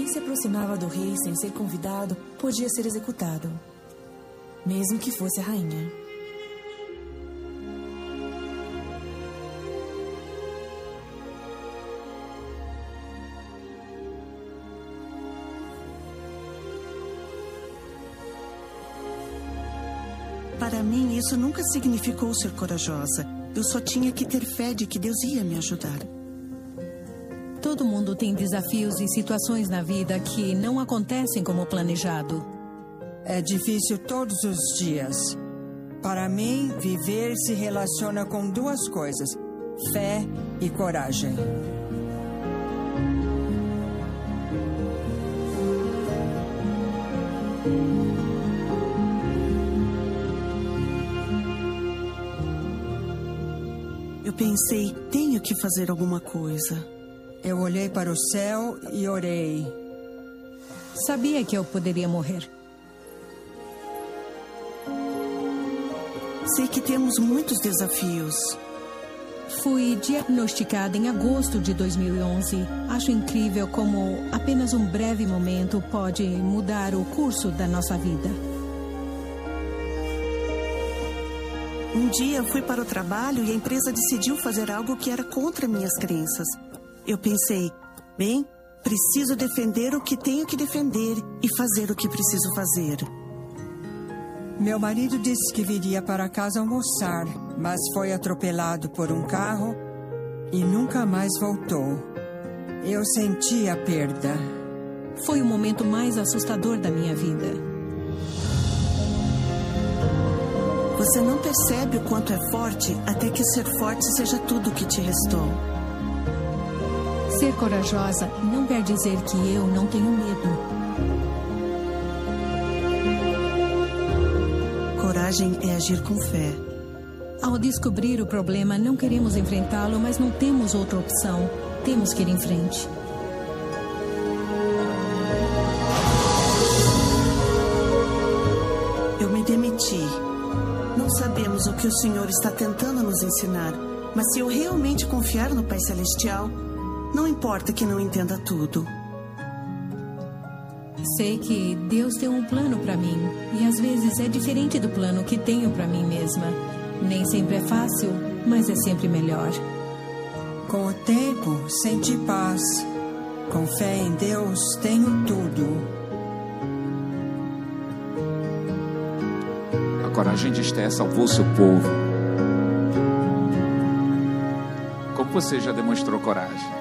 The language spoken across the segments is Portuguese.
Quem se aproximava do rei sem ser convidado podia ser executado, mesmo que fosse a rainha. Para mim, isso nunca significou ser corajosa. Eu só tinha que ter fé de que Deus ia me ajudar. Todo mundo tem desafios e situações na vida que não acontecem como planejado. É difícil todos os dias. Para mim, viver se relaciona com duas coisas: fé e coragem. Eu pensei, tenho que fazer alguma coisa. Eu olhei para o céu e orei. Sabia que eu poderia morrer. Sei que temos muitos desafios. Fui diagnosticada em agosto de 2011. Acho incrível como apenas um breve momento pode mudar o curso da nossa vida. Um dia fui para o trabalho e a empresa decidiu fazer algo que era contra minhas crenças. Eu pensei, bem, preciso defender o que tenho que defender e fazer o que preciso fazer. Meu marido disse que viria para casa almoçar, mas foi atropelado por um carro e nunca mais voltou. Eu senti a perda. Foi o momento mais assustador da minha vida. Você não percebe o quanto é forte até que ser forte seja tudo o que te restou. Ser corajosa não quer dizer que eu não tenho medo. Coragem é agir com fé. Ao descobrir o problema, não queremos enfrentá-lo, mas não temos outra opção. Temos que ir em frente. Eu me demiti. Não sabemos o que o Senhor está tentando nos ensinar, mas se eu realmente confiar no Pai Celestial, não importa que não entenda tudo. Sei que Deus tem um plano para mim e às vezes é diferente do plano que tenho para mim mesma. Nem sempre é fácil, mas é sempre melhor. Com o tempo, senti paz. Com fé em Deus, tenho tudo. A coragem de Esté salvou seu povo. Como você já demonstrou coragem?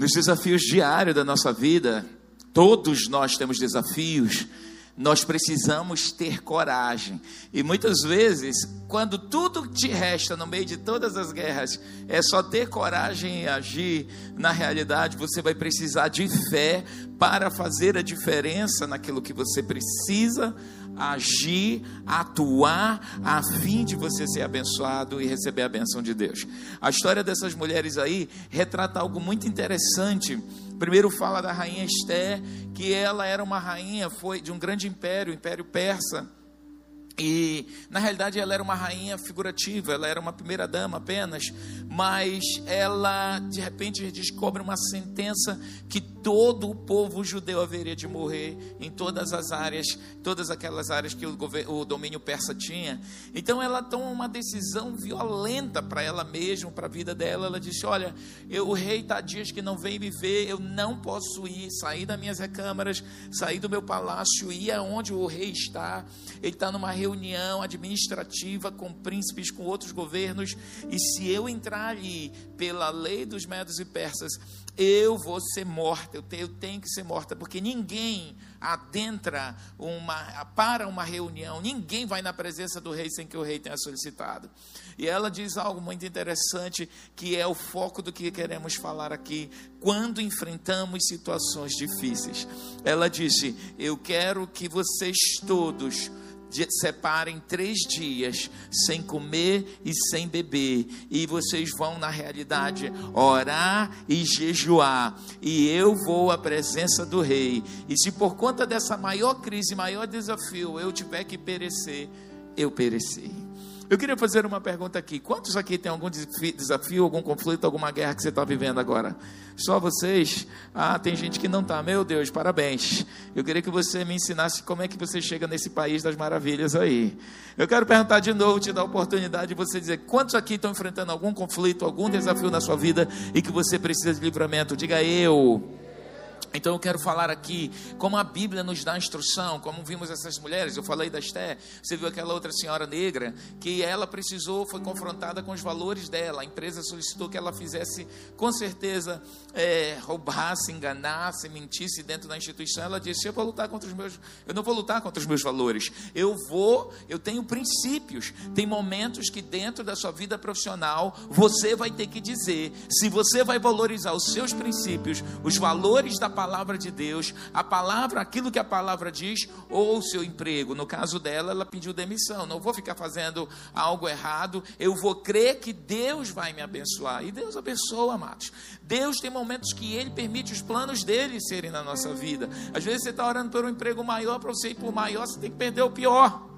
Nos desafios diários da nossa vida, todos nós temos desafios, nós precisamos ter coragem. E muitas vezes, quando tudo te resta no meio de todas as guerras, é só ter coragem e agir, na realidade. Você vai precisar de fé para fazer a diferença naquilo que você precisa agir, atuar, a fim de você ser abençoado e receber a benção de Deus. A história dessas mulheres aí retrata algo muito interessante. Primeiro fala da rainha Esther, que ela era uma rainha, foi de um grande império, o Império Persa. E na realidade ela era uma rainha figurativa, ela era uma primeira dama apenas, mas ela de repente descobre uma sentença que todo o povo judeu haveria de morrer em todas as áreas, todas aquelas áreas que o, o domínio persa tinha. Então ela toma uma decisão violenta para ela mesma, para a vida dela. Ela disse: Olha, eu, o rei está dias que não vem me ver, eu não posso ir, sair das minhas recâmaras, sair do meu palácio, ir aonde o rei está. Ele está numa reunião administrativa com príncipes, com outros governos, e se eu entrar ali pela lei dos medos e persas, eu vou ser morta, eu tenho, eu tenho que ser morta, porque ninguém adentra uma, para uma reunião, ninguém vai na presença do rei sem que o rei tenha solicitado. E ela diz algo muito interessante, que é o foco do que queremos falar aqui, quando enfrentamos situações difíceis. Ela disse: Eu quero que vocês todos separem três dias sem comer e sem beber, e vocês vão, na realidade, orar e jejuar, e eu vou à presença do Rei. E se por conta dessa maior crise, maior desafio, eu tiver que perecer, eu pereci. Eu queria fazer uma pergunta aqui. Quantos aqui tem algum desafio, algum conflito, alguma guerra que você está vivendo agora? Só vocês? Ah, tem gente que não está. Meu Deus, parabéns. Eu queria que você me ensinasse como é que você chega nesse país das maravilhas aí. Eu quero perguntar de novo, te dar a oportunidade de você dizer quantos aqui estão enfrentando algum conflito, algum desafio na sua vida e que você precisa de livramento. Diga eu. Então eu quero falar aqui como a Bíblia nos dá instrução, como vimos essas mulheres. Eu falei da Esté, você viu aquela outra senhora negra que ela precisou, foi confrontada com os valores dela. A empresa solicitou que ela fizesse, com certeza, é, roubasse, enganasse, mentisse dentro da instituição. Ela disse: Eu vou lutar contra os meus, eu não vou lutar contra os meus valores. Eu vou, eu tenho princípios. Tem momentos que dentro da sua vida profissional você vai ter que dizer se você vai valorizar os seus princípios, os valores da palavra de Deus, a palavra, aquilo que a palavra diz, ou o seu emprego. No caso dela, ela pediu demissão. Não vou ficar fazendo algo errado, eu vou crer que Deus vai me abençoar. E Deus abençoa, amados. Deus tem momentos que Ele permite os planos dele serem na nossa vida. Às vezes você está orando por um emprego maior, para você ir por maior, você tem que perder o pior.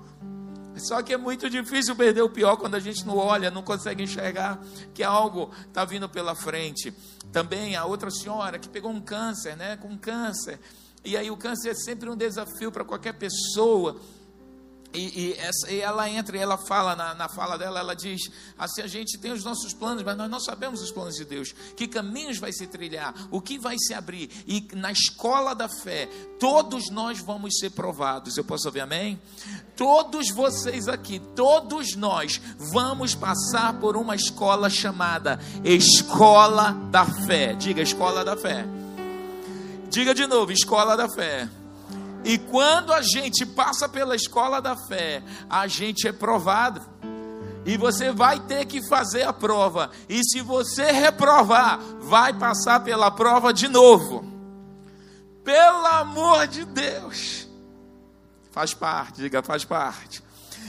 Só que é muito difícil perder o pior quando a gente não olha, não consegue enxergar que algo está vindo pela frente. Também a outra senhora que pegou um câncer, né? Com câncer. E aí o câncer é sempre um desafio para qualquer pessoa. E, e, essa, e, ela entra e ela fala, na, na, fala dela, ela diz: assim, a gente tem os nossos planos, mas nós não sabemos os planos de Deus. Que caminhos vai se trilhar, o que vai se abrir. E na escola da fé, todos nós vamos ser provados. Eu posso ouvir amém? Todos vocês aqui, todos nós vamos passar por uma escola chamada Escola da Fé. Diga, Escola da Fé. Diga de novo, Escola da Fé. E quando a gente passa pela escola da fé, a gente é provado. E você vai ter que fazer a prova. E se você reprovar, vai passar pela prova de novo. Pelo amor de Deus. Faz parte, diga, faz parte.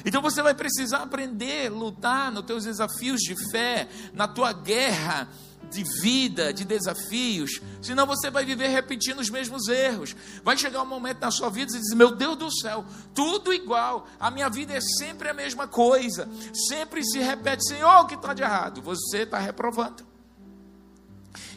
Então você vai precisar aprender, lutar nos teus desafios de fé, na tua guerra de vida, de desafios, senão você vai viver repetindo os mesmos erros. Vai chegar um momento na sua vida e dizer: Meu Deus do céu, tudo igual, a minha vida é sempre a mesma coisa, sempre se repete, Senhor, o que está de errado? Você está reprovando.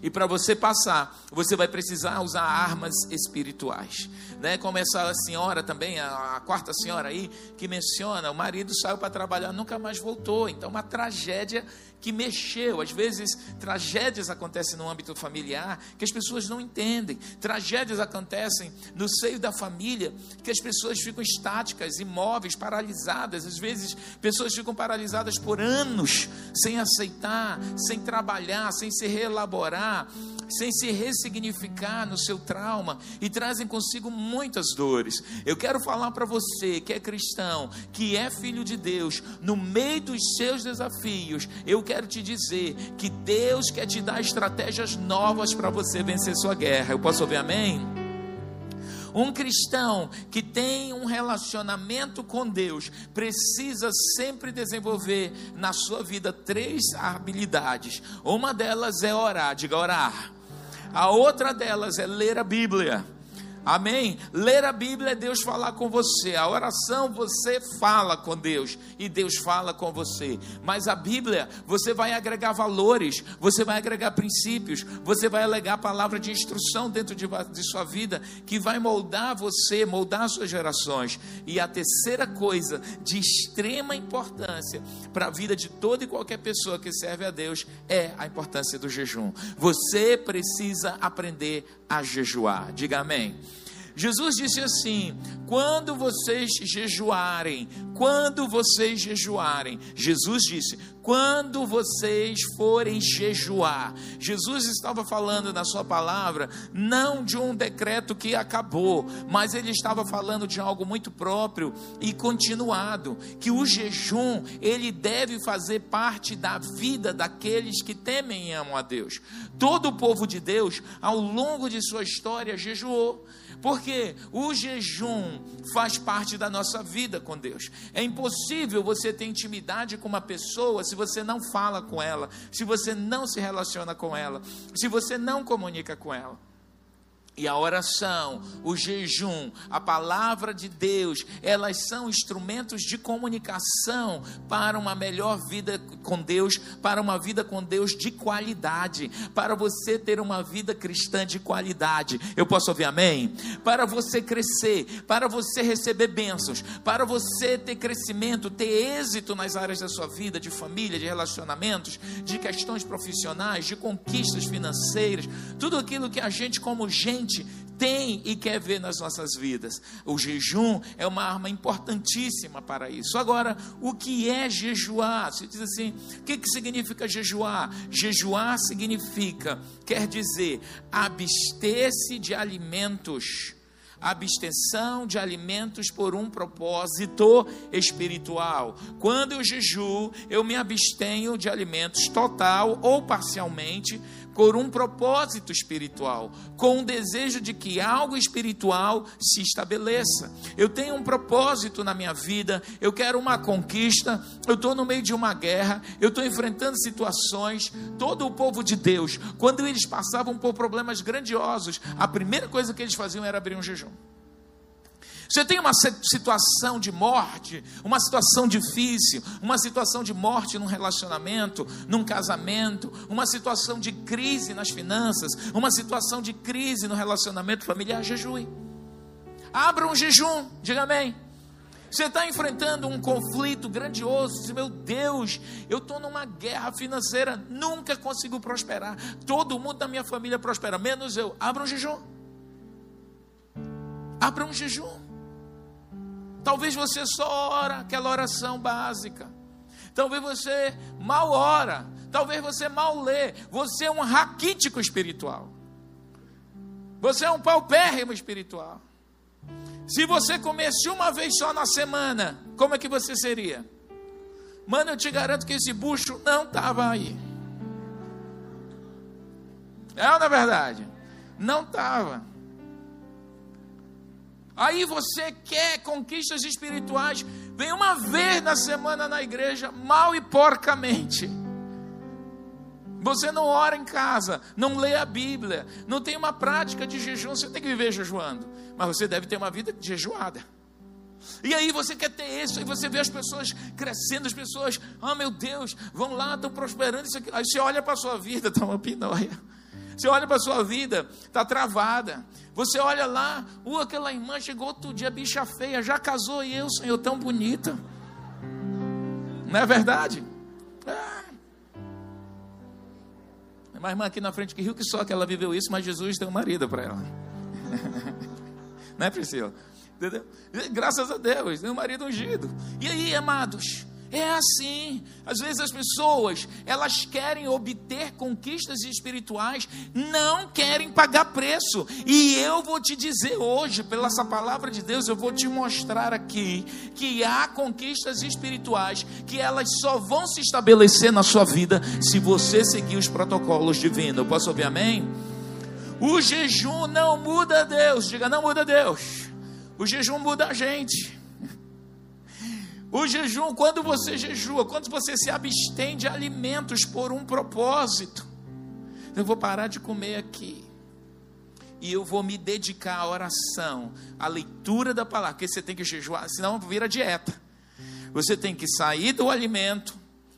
E para você passar, você vai precisar usar armas espirituais. Né? Como essa senhora também, a, a quarta senhora aí, que menciona: o marido saiu para trabalhar, nunca mais voltou. Então, uma tragédia que mexeu. Às vezes, tragédias acontecem no âmbito familiar que as pessoas não entendem. Tragédias acontecem no seio da família que as pessoas ficam estáticas, imóveis, paralisadas. Às vezes, pessoas ficam paralisadas por anos sem aceitar, sem trabalhar, sem se reelaborar, sem se ressignificar no seu trauma e trazem consigo muitas dores. Eu quero falar para você que é cristão, que é filho de Deus, no meio dos seus desafios, eu quero te dizer que Deus quer te dar estratégias novas para você vencer sua guerra. Eu posso ouvir amém? Um cristão que tem um relacionamento com Deus precisa sempre desenvolver na sua vida três habilidades. Uma delas é orar, diga orar. A outra delas é ler a Bíblia. Amém? Ler a Bíblia é Deus falar com você. A oração você fala com Deus e Deus fala com você. Mas a Bíblia, você vai agregar valores, você vai agregar princípios, você vai alegar a palavra de instrução dentro de, de sua vida que vai moldar você, moldar suas gerações. E a terceira coisa de extrema importância para a vida de toda e qualquer pessoa que serve a Deus é a importância do jejum. Você precisa aprender a jejuar. Diga amém. Jesus disse assim: quando vocês jejuarem, quando vocês jejuarem, Jesus disse: quando vocês forem jejuar. Jesus estava falando na sua palavra não de um decreto que acabou, mas ele estava falando de algo muito próprio e continuado, que o jejum, ele deve fazer parte da vida daqueles que temem e amam a Deus. Todo o povo de Deus, ao longo de sua história, jejuou. Porque o jejum faz parte da nossa vida com Deus. É impossível você ter intimidade com uma pessoa se você não fala com ela, se você não se relaciona com ela, se você não comunica com ela. E a oração, o jejum, a palavra de Deus, elas são instrumentos de comunicação para uma melhor vida com Deus, para uma vida com Deus de qualidade, para você ter uma vida cristã de qualidade. Eu posso ouvir amém? Para você crescer, para você receber bênçãos, para você ter crescimento, ter êxito nas áreas da sua vida, de família, de relacionamentos, de questões profissionais, de conquistas financeiras, tudo aquilo que a gente, como gente, tem e quer ver nas nossas vidas. O jejum é uma arma importantíssima para isso. Agora, o que é jejuar? Você diz assim: o que, que significa jejuar? Jejuar significa, quer dizer, abster-se de alimentos abstenção de alimentos por um propósito espiritual. Quando eu jejuo, eu me abstenho de alimentos total ou parcialmente por um propósito espiritual, com o desejo de que algo espiritual se estabeleça. Eu tenho um propósito na minha vida, eu quero uma conquista, eu estou no meio de uma guerra, eu estou enfrentando situações. Todo o povo de Deus, quando eles passavam por problemas grandiosos, a primeira coisa que eles faziam era abrir um jejum. Você tem uma situação de morte, uma situação difícil, uma situação de morte num relacionamento, num casamento, uma situação de crise nas finanças, uma situação de crise no relacionamento familiar, jejue. Abra um jejum, diga amém. Você está enfrentando um conflito grandioso. Meu Deus, eu estou numa guerra financeira, nunca consigo prosperar. Todo mundo da minha família prospera, menos eu. Abra um jejum. Abra um jejum. Talvez você só ora aquela oração básica. Talvez você mal ora. Talvez você mal lê. Você é um raquítico espiritual. Você é um paupérrimo espiritual. Se você comesse uma vez só na semana, como é que você seria? Mano, eu te garanto que esse bucho não estava aí. É ou não é verdade? Não estava. Aí você quer conquistas espirituais, vem uma vez na semana na igreja, mal e porcamente. Você não ora em casa, não lê a Bíblia, não tem uma prática de jejum, você tem que viver jejuando, mas você deve ter uma vida jejuada. E aí você quer ter isso, aí você vê as pessoas crescendo, as pessoas, ah oh, meu Deus, vão lá, estão prosperando, isso aqui. Aí você olha para a sua vida, está uma pinóia. Você olha para a sua vida, está travada. Você olha lá, uh, aquela irmã chegou outro dia, bicha feia, já casou e eu, Senhor, tão bonita. Não é verdade? É. Uma irmã aqui na frente que riu que só que ela viveu isso, mas Jesus tem um marido para ela. Não é, Priscila? Entendeu? Graças a Deus, tem um marido ungido. E aí, amados? É assim. Às vezes as pessoas, elas querem obter conquistas espirituais, não querem pagar preço. E eu vou te dizer hoje, pela essa palavra de Deus, eu vou te mostrar aqui que há conquistas espirituais que elas só vão se estabelecer na sua vida se você seguir os protocolos divinos. Eu posso ouvir amém? O jejum não muda Deus. Diga, não muda Deus. O jejum muda a gente. O jejum, quando você jejua, quando você se abstém de alimentos por um propósito, eu vou parar de comer aqui. E eu vou me dedicar à oração, à leitura da palavra, porque você tem que jejuar, senão vira dieta. Você tem que sair do alimento,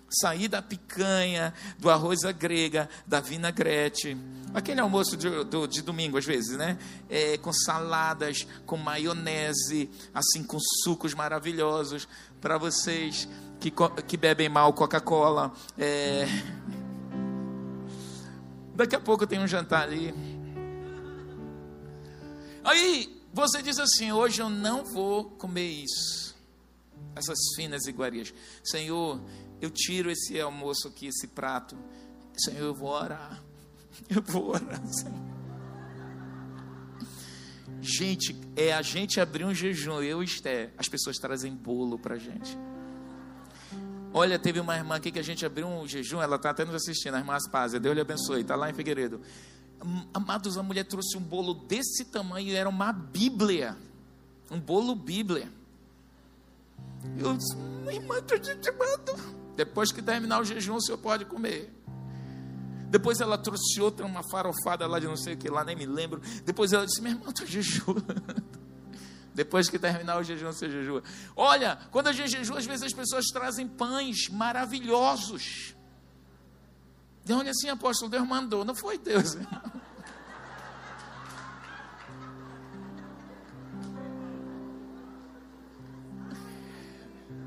sair da picanha, do arroz à grega, da vinagrete, aquele almoço de, do, de domingo às vezes, né? É, com saladas, com maionese, assim, com sucos maravilhosos para vocês que, que bebem mal Coca-Cola. É... Daqui a pouco tem um jantar ali. Aí você diz assim: hoje eu não vou comer isso, essas finas iguarias. Senhor, eu tiro esse almoço aqui, esse prato. Senhor, eu vou orar. Eu vou orar, Senhor. Gente, é a gente abrir um jejum, eu e Esté, as pessoas trazem bolo pra gente. Olha, teve uma irmã aqui que a gente abriu um jejum, ela está até nos assistindo, a irmã Aspásia, Deus lhe abençoe, está lá em Figueiredo. Amados, a mulher trouxe um bolo desse tamanho, era uma Bíblia, um bolo Bíblia. Eu disse, irmã, estou te chamando. Depois que terminar o jejum, o senhor pode comer. Depois ela trouxe outra, uma farofada lá de não sei o que lá, nem me lembro. Depois ela disse: Meu irmão, estou jejuando. Depois que terminar o jejum, você jejua. Olha, quando a gente jejua, às vezes as pessoas trazem pães maravilhosos. E olha assim, apóstolo, Deus mandou. Não foi Deus, irmão.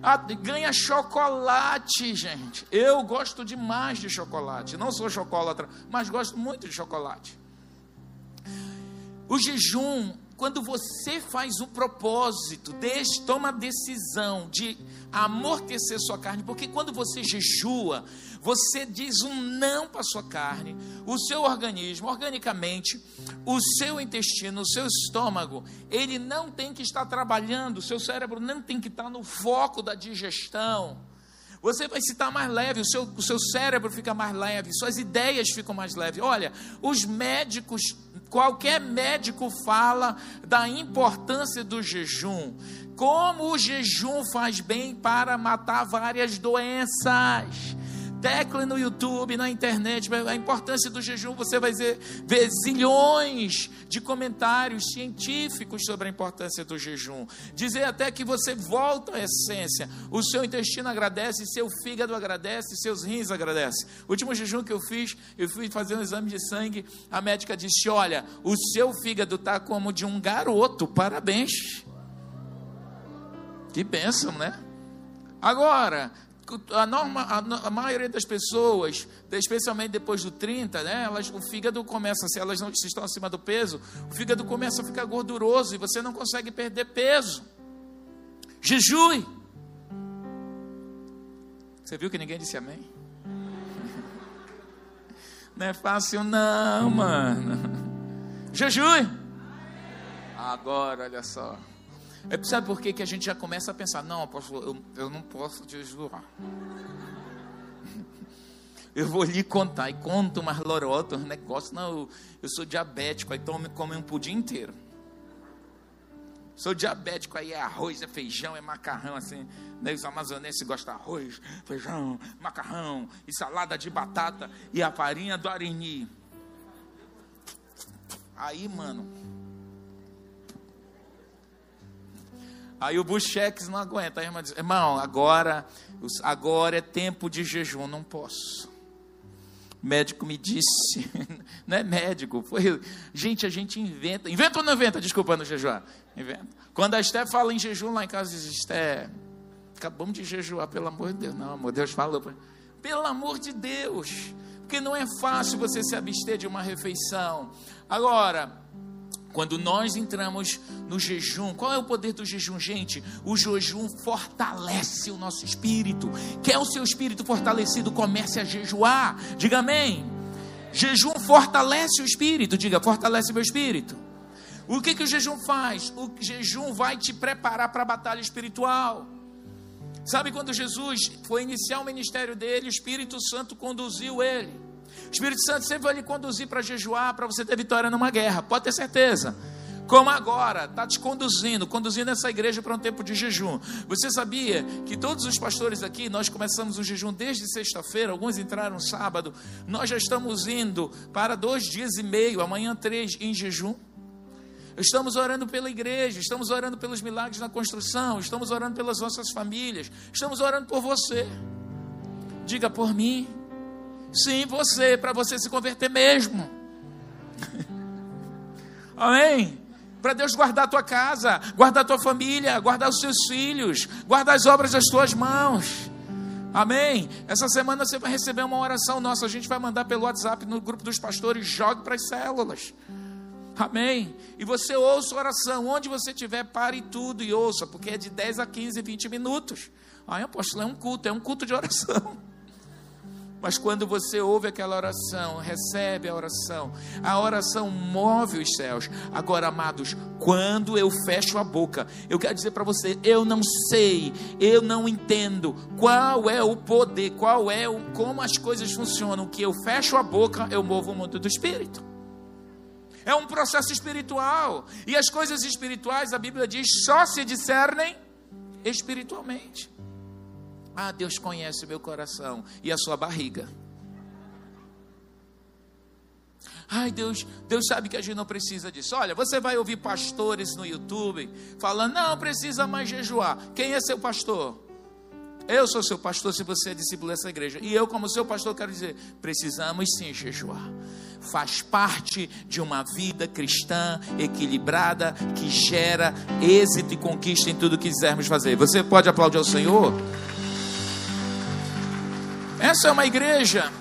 Ah, ganha chocolate, gente. Eu gosto demais de chocolate. Não sou chocolatra, mas gosto muito de chocolate. O jejum, quando você faz um propósito, toma a decisão de amortecer sua carne, porque quando você jejua, você diz um não para sua carne, o seu organismo, organicamente, o seu intestino, o seu estômago, ele não tem que estar trabalhando, o seu cérebro não tem que estar no foco da digestão. Você vai se estar mais leve, o seu, o seu cérebro fica mais leve, suas ideias ficam mais leves. Olha, os médicos Qualquer médico fala da importância do jejum, como o jejum faz bem para matar várias doenças. Tecle no YouTube, na internet, a importância do jejum, você vai ver, ver zilhões de comentários científicos sobre a importância do jejum. Dizer até que você volta à essência. O seu intestino agradece, seu fígado agradece, seus rins agradecem. O último jejum que eu fiz, eu fui fazer um exame de sangue, a médica disse: Olha, o seu fígado está como de um garoto, parabéns. Que bênção, né? Agora, a, norma, a, a, maioria das pessoas, especialmente depois do 30, né, elas, o fígado começa, se elas não se estão acima do peso, o fígado começa a ficar gorduroso e você não consegue perder peso. Jejue. Você viu que ninguém disse amém? Não é fácil não, mano. Jejue. Agora, olha só. É, sabe por que, que a gente já começa a pensar, não, apóstolo, eu, eu não posso jejuar. Eu vou lhe contar, e conto umas lorotas, um negócio, não, eu, eu sou diabético, aí tomo, come um pudim inteiro. Sou diabético, aí é arroz, é feijão, é macarrão, assim. Né? Os amazonenses gostam de arroz, feijão, macarrão, e salada de batata, e a farinha do arini. Aí, mano, Aí o Buchex não aguenta. A irmã diz: irmão, agora, agora é tempo de jejum, não posso. O médico me disse, não é médico, foi. Gente, a gente inventa. Inventa ou não inventa? Desculpa no jejuar. Inventa. Quando a Esté fala em jejum lá em casa, diz: Esté, acabamos de jejuar, pelo amor de Deus. Não, amor, Deus falou. Pelo amor de Deus. Porque não é fácil você se abster de uma refeição. Agora, quando nós entramos no jejum, qual é o poder do jejum, gente? O jejum fortalece o nosso espírito. Quer o seu espírito fortalecido, comece a jejuar. Diga amém. Jejum fortalece o espírito. Diga, fortalece meu espírito. O que, que o jejum faz? O jejum vai te preparar para a batalha espiritual. Sabe quando Jesus foi iniciar o ministério dele, o Espírito Santo conduziu ele. O Espírito Santo sempre vai lhe conduzir para jejuar, para você ter vitória numa guerra, pode ter certeza. Como agora, está te conduzindo, conduzindo essa igreja para um tempo de jejum. Você sabia que todos os pastores aqui, nós começamos o jejum desde sexta-feira, alguns entraram sábado, nós já estamos indo para dois dias e meio, amanhã três em jejum. Estamos orando pela igreja, estamos orando pelos milagres na construção, estamos orando pelas nossas famílias, estamos orando por você. Diga por mim. Sim, você, para você se converter mesmo. Amém? Para Deus guardar a tua casa, guardar a tua família, guardar os seus filhos, guardar as obras das tuas mãos. Amém? Essa semana você vai receber uma oração nossa. A gente vai mandar pelo WhatsApp no grupo dos pastores. Jogue para as células. Amém? E você ouça a oração. Onde você estiver, pare tudo e ouça, porque é de 10 a 15, 20 minutos. Aí, apóstolo, é um culto, é um culto de oração. Mas quando você ouve aquela oração, recebe a oração, a oração move os céus. Agora, amados, quando eu fecho a boca, eu quero dizer para você, eu não sei, eu não entendo qual é o poder, qual é o como as coisas funcionam, que eu fecho a boca, eu movo o mundo do espírito. É um processo espiritual. E as coisas espirituais, a Bíblia diz, só se discernem espiritualmente. Ah, Deus conhece o meu coração e a sua barriga. Ai, Deus, Deus sabe que a gente não precisa disso. Olha, você vai ouvir pastores no YouTube falando, não precisa mais jejuar. Quem é seu pastor? Eu sou seu pastor se você é discípulo dessa igreja. E eu, como seu pastor, quero dizer: precisamos sim jejuar. Faz parte de uma vida cristã equilibrada que gera êxito e conquista em tudo que quisermos fazer. Você pode aplaudir ao Senhor? Essa é uma igreja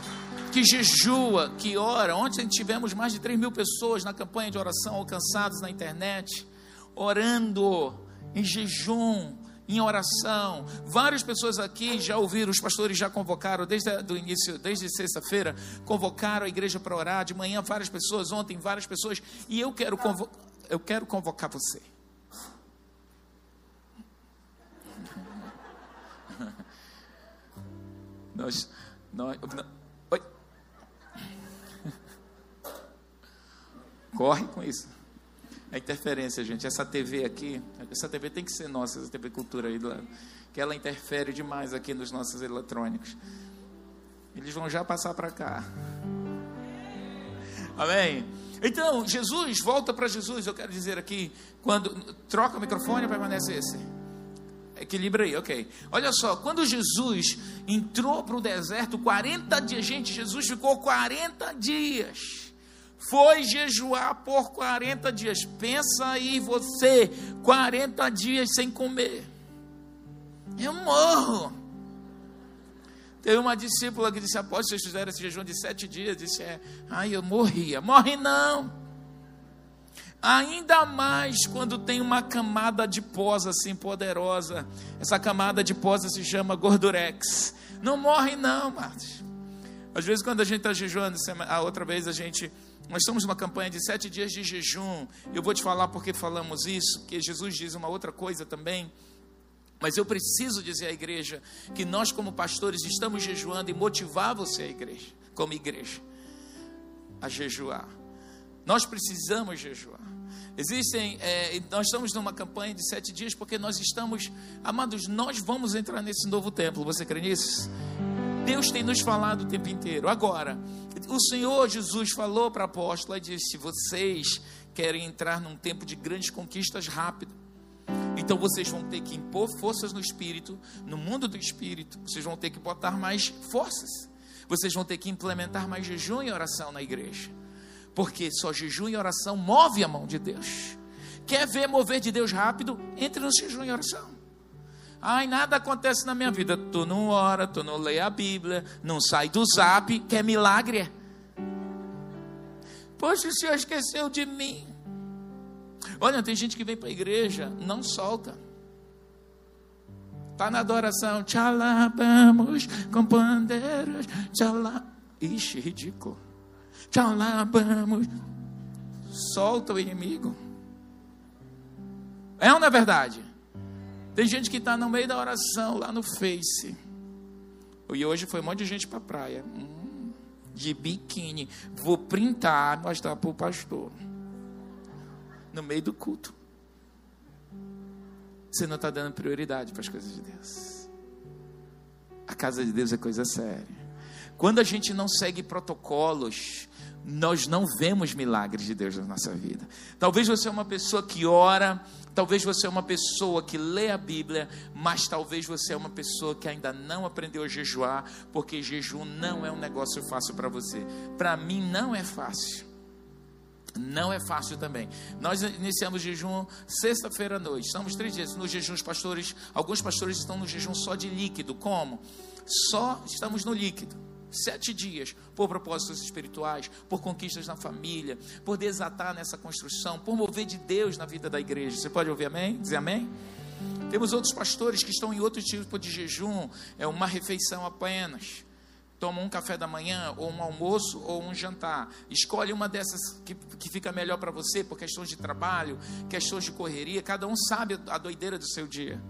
que jejua, que ora. Ontem tivemos mais de 3 mil pessoas na campanha de oração alcançadas na internet, orando em jejum, em oração. Várias pessoas aqui já ouviram, os pastores já convocaram, desde o início, desde sexta-feira, convocaram a igreja para orar. De manhã, várias pessoas, ontem, várias pessoas. E eu quero, eu quero convocar você. Nós, nós, oi. Corre com isso. A interferência, gente. Essa TV aqui, essa TV tem que ser nossa, essa TV Cultura aí do lado. Que ela interfere demais aqui nos nossos eletrônicos. Eles vão já passar para cá. Amém? Então, Jesus, volta para Jesus, eu quero dizer aqui, quando troca o microfone, permanece esse. Equilibra aí, ok. Olha só, quando Jesus entrou para o deserto, 40 dias, gente, Jesus ficou 40 dias foi jejuar por 40 dias. Pensa aí você, 40 dias sem comer. Eu morro. Teve uma discípula que disse: após vocês fizeram esse jejum de sete dias, disse: é, ai, eu morria. Morre não. Ainda mais quando tem uma camada de pós assim poderosa. Essa camada de pós se chama gordurex. Não morre não, Marcos. Às vezes quando a gente está jejuando, a outra vez a gente nós estamos numa campanha de sete dias de jejum. Eu vou te falar porque falamos isso, porque Jesus diz uma outra coisa também. Mas eu preciso dizer à igreja que nós, como pastores, estamos jejuando e motivar você, a igreja, como igreja, a jejuar. Nós precisamos jejuar. Existem, é, nós estamos numa campanha de sete dias porque nós estamos, amados, nós vamos entrar nesse novo templo. Você crê nisso? Deus tem nos falado o tempo inteiro. Agora, o Senhor Jesus falou para a apóstola e disse: vocês querem entrar num tempo de grandes conquistas rápido. Então vocês vão ter que impor forças no espírito, no mundo do espírito. Vocês vão ter que botar mais forças. Vocês vão ter que implementar mais jejum e oração na igreja. Porque só jejum e oração move a mão de Deus. Quer ver mover de Deus rápido? Entre no jejum e oração. Ai, nada acontece na minha vida. Tu não ora, tu não lê a Bíblia, não sai do zap, quer milagre? Poxa, o Senhor esqueceu de mim. Olha, tem gente que vem para a igreja, não solta. Está na adoração, te alabamos com bandeiras, te alabamos. Ixi, ridículo. Te alabamos. Solta o inimigo. É ou não é verdade? Tem gente que está no meio da oração lá no Face. E hoje foi um monte de gente para a praia. Hum, de biquíni. Vou printar, mostrar para o pastor. No meio do culto. Você não está dando prioridade para as coisas de Deus. A casa de Deus é coisa séria. Quando a gente não segue protocolos, nós não vemos milagres de Deus na nossa vida. Talvez você é uma pessoa que ora, talvez você é uma pessoa que lê a Bíblia, mas talvez você é uma pessoa que ainda não aprendeu a jejuar, porque jejum não é um negócio fácil para você. Para mim não é fácil. Não é fácil também. Nós iniciamos jejum sexta-feira à noite. Estamos três dias no jejum. Os pastores, alguns pastores estão no jejum só de líquido. Como? Só estamos no líquido sete dias por propósitos espirituais, por conquistas na família, por desatar nessa construção, por mover de Deus na vida da igreja. Você pode ouvir amém? Dizer amém? Temos outros pastores que estão em outro tipo de jejum, é uma refeição apenas. Toma um café da manhã, ou um almoço, ou um jantar. Escolhe uma dessas que, que fica melhor para você, por questões de trabalho, questões de correria. Cada um sabe a doideira do seu dia.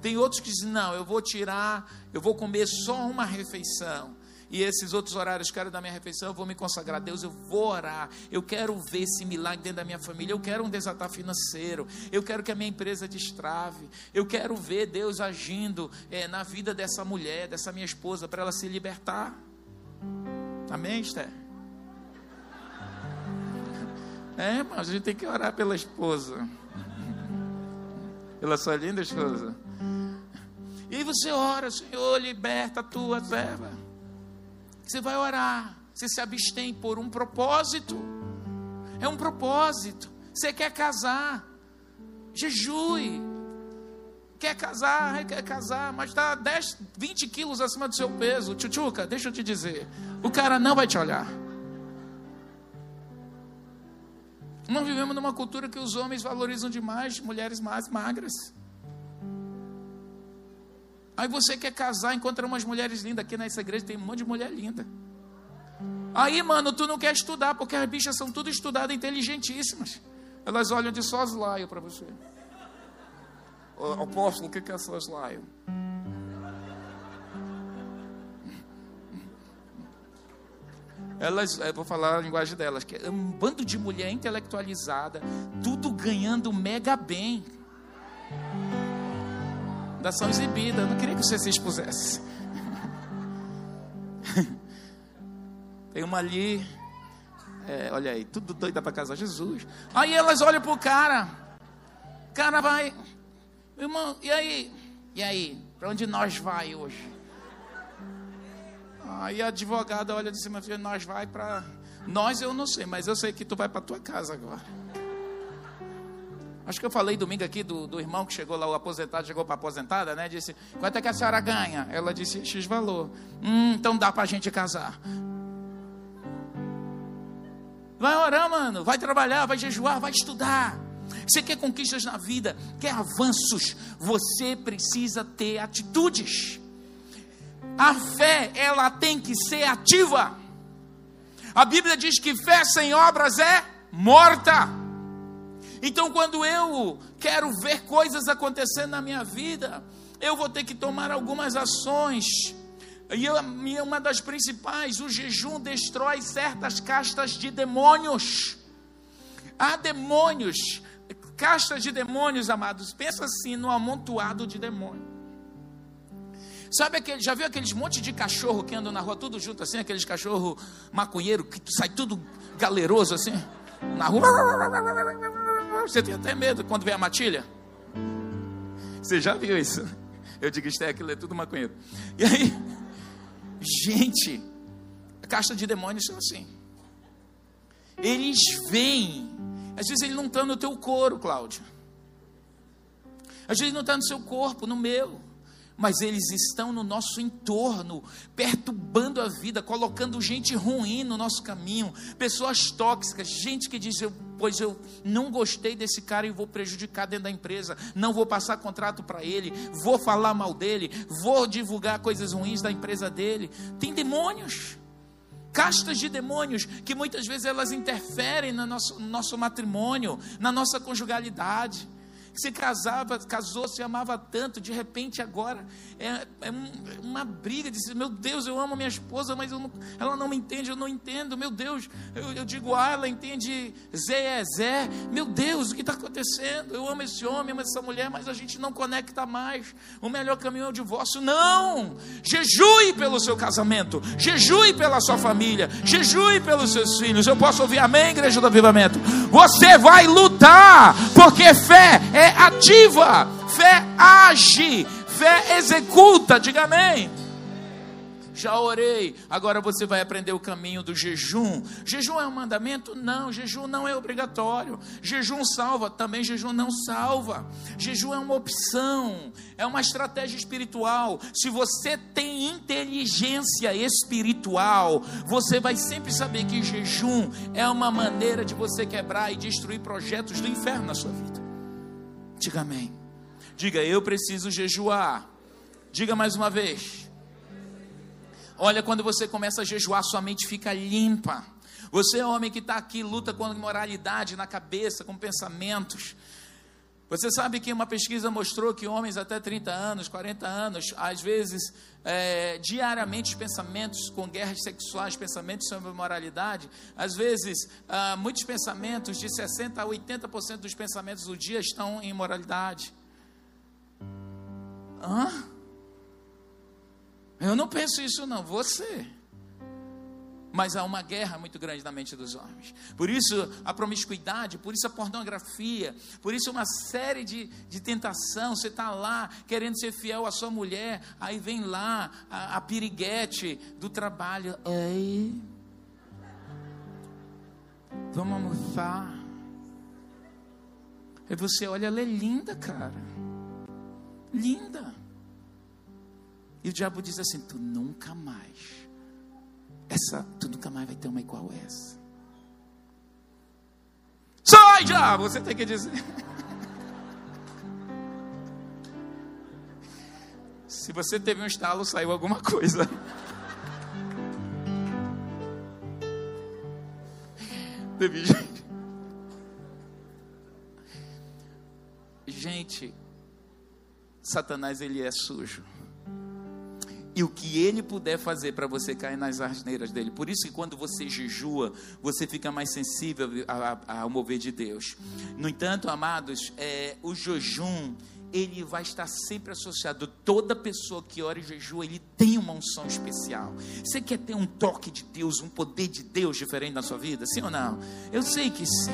Tem outros que dizem: não, eu vou tirar, eu vou comer só uma refeição e esses outros horários, quero dar minha refeição, eu vou me consagrar a Deus, eu vou orar, eu quero ver esse milagre dentro da minha família, eu quero um desatar financeiro, eu quero que a minha empresa destrave, eu quero ver Deus agindo é, na vida dessa mulher, dessa minha esposa, para ela se libertar. Amém, Esther? É, mas a gente tem que orar pela esposa. Pela sua linda esposa. E você ora, Senhor, liberta a tua serva. Você vai orar. Você se abstém por um propósito. É um propósito. Você quer casar. Jejue. Quer casar, quer casar, mas está 10, 20 quilos acima do seu peso. Tchutchuca, deixa eu te dizer. O cara não vai te olhar. Nós vivemos numa cultura que os homens valorizam demais mulheres mais magras. Aí você quer casar, encontra umas mulheres lindas. Aqui nessa igreja tem um monte de mulher linda. Aí, mano, tu não quer estudar, porque as bichas são tudo estudadas, inteligentíssimas. Elas olham de soslaio para você. Apóstolo, o que é soslaio? Elas, eu vou falar a linguagem delas, que é um bando de mulher intelectualizada, tudo ganhando mega bem. Da ação exibida, eu não queria que você se expusesse. Tem uma ali, é, olha aí, tudo doida para casar Jesus. Aí elas olham pro cara, o cara vai, irmão, e aí? E aí? Para onde nós vai hoje? Aí a advogada olha de cima e diz: Nós vai para. Nós eu não sei, mas eu sei que tu vai para tua casa agora. Acho que eu falei domingo aqui do, do irmão que chegou lá, o aposentado, chegou para aposentada, né? Disse: Quanto é que a senhora ganha? Ela disse: X valor. Hum, então dá para a gente casar. Vai orar, mano. Vai trabalhar, vai jejuar, vai estudar. Você quer conquistas na vida, quer avanços, você precisa ter atitudes. A fé, ela tem que ser ativa. A Bíblia diz que fé sem obras é morta. Então, quando eu quero ver coisas acontecendo na minha vida, eu vou ter que tomar algumas ações. E uma das principais, o jejum destrói certas castas de demônios. Há demônios, castas de demônios, amados. Pensa assim no amontoado de demônios. Sabe aquele, já viu aqueles monte de cachorro que andam na rua tudo junto assim, aqueles cachorro maconheiro que sai tudo galeroso assim, na rua. Você tem até medo quando vê a matilha? Você já viu isso? Eu digo, isto é aquilo, é tudo maconheiro. E aí, gente, a caixa de demônios são assim. Eles vêm. Às vezes ele não está no teu couro, Cláudio. Às vezes não está no seu corpo, no meu mas eles estão no nosso entorno, perturbando a vida, colocando gente ruim no nosso caminho, pessoas tóxicas, gente que diz: eu, Pois eu não gostei desse cara e vou prejudicar dentro da empresa, não vou passar contrato para ele, vou falar mal dele, vou divulgar coisas ruins da empresa dele. Tem demônios castas de demônios que muitas vezes elas interferem no nosso, no nosso matrimônio, na nossa conjugalidade se casava, casou, se amava tanto, de repente agora é, é uma briga, diz, meu Deus, eu amo minha esposa, mas não, ela não me entende, eu não entendo, meu Deus, eu, eu digo A, ela entende Z é Zé, meu Deus, o que está acontecendo? Eu amo esse homem, amo essa mulher, mas a gente não conecta mais, o melhor caminho é o divórcio, não, jejue pelo seu casamento, jejue pela sua família, jejue pelos seus filhos, eu posso ouvir amém, igreja do avivamento, você vai lutar, porque fé é ativa, fé age, fé executa. Diga amém. Já orei, agora você vai aprender o caminho do jejum. Jejum é um mandamento? Não, jejum não é obrigatório. Jejum salva, também jejum não salva. Jejum é uma opção, é uma estratégia espiritual. Se você tem inteligência espiritual, você vai sempre saber que jejum é uma maneira de você quebrar e destruir projetos do inferno na sua vida. Diga amém. Diga, eu preciso jejuar. Diga mais uma vez. Olha, quando você começa a jejuar, sua mente fica limpa. Você é homem que está aqui, luta com a imoralidade na cabeça, com pensamentos. Você sabe que uma pesquisa mostrou que homens até 30 anos, 40 anos, às vezes, é, diariamente, os pensamentos com guerras sexuais, pensamentos sobre moralidade, às vezes, ah, muitos pensamentos, de 60% a 80% dos pensamentos do dia estão em moralidade. Hã? Eu não penso isso, não, você. Mas há uma guerra muito grande na mente dos homens. Por isso a promiscuidade, por isso a pornografia, por isso uma série de, de tentação. Você está lá querendo ser fiel à sua mulher, aí vem lá a, a piriguete do trabalho. Ei, vamos almoçar. Aí você olha, ela é linda, cara. Linda. E o diabo diz assim: Tu nunca mais, essa, tu nunca mais vai ter uma igual essa. Sai, diabo! Você tem que dizer. Se você teve um estalo, saiu alguma coisa. Teve gente. Gente, Satanás ele é sujo e o que ele puder fazer para você cair nas asneiras dele. Por isso que quando você jejua, você fica mais sensível ao mover de Deus. No entanto, amados, é, o jejum ele vai estar sempre associado. Toda pessoa que ora e jejua, ele tem uma unção especial. Você quer ter um toque de Deus, um poder de Deus diferente na sua vida? Sim ou não? Eu sei que sim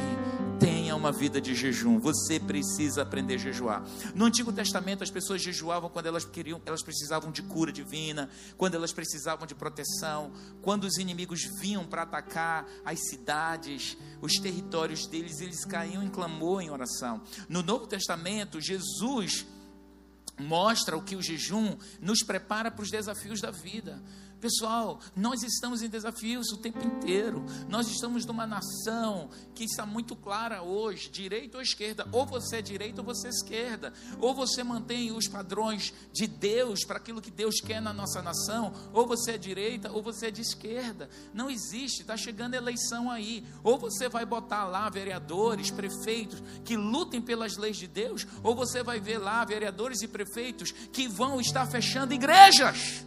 tenha uma vida de jejum. Você precisa aprender a jejuar. No Antigo Testamento, as pessoas jejuavam quando elas queriam, elas precisavam de cura divina, quando elas precisavam de proteção, quando os inimigos vinham para atacar as cidades, os territórios deles, eles caíam em clamor, em oração. No Novo Testamento, Jesus mostra o que o jejum nos prepara para os desafios da vida. Pessoal, nós estamos em desafios o tempo inteiro. Nós estamos numa nação que está muito clara hoje, direita ou esquerda. Ou você é direita ou você é esquerda. Ou você mantém os padrões de Deus para aquilo que Deus quer na nossa nação, ou você é direita ou você é de esquerda. Não existe, está chegando eleição aí. Ou você vai botar lá vereadores, prefeitos que lutem pelas leis de Deus, ou você vai ver lá vereadores e prefeitos que vão estar fechando igrejas.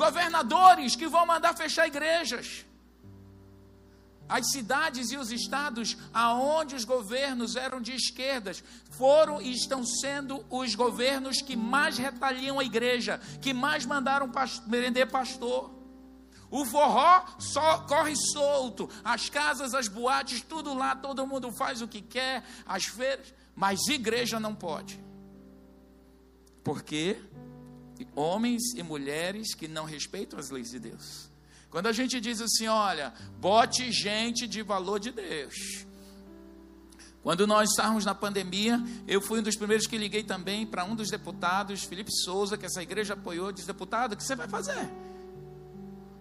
Governadores que vão mandar fechar igrejas. As cidades e os estados aonde os governos eram de esquerdas foram e estão sendo os governos que mais retaliam a igreja, que mais mandaram prender pastor. O forró só corre solto, as casas, as boates, tudo lá, todo mundo faz o que quer, as feiras, mas igreja não pode. Por quê? Homens e mulheres que não respeitam as leis de Deus. Quando a gente diz assim, olha, bote gente de valor de Deus. Quando nós estávamos na pandemia, eu fui um dos primeiros que liguei também para um dos deputados, Felipe Souza, que essa igreja apoiou, disse, deputado, o que você vai fazer?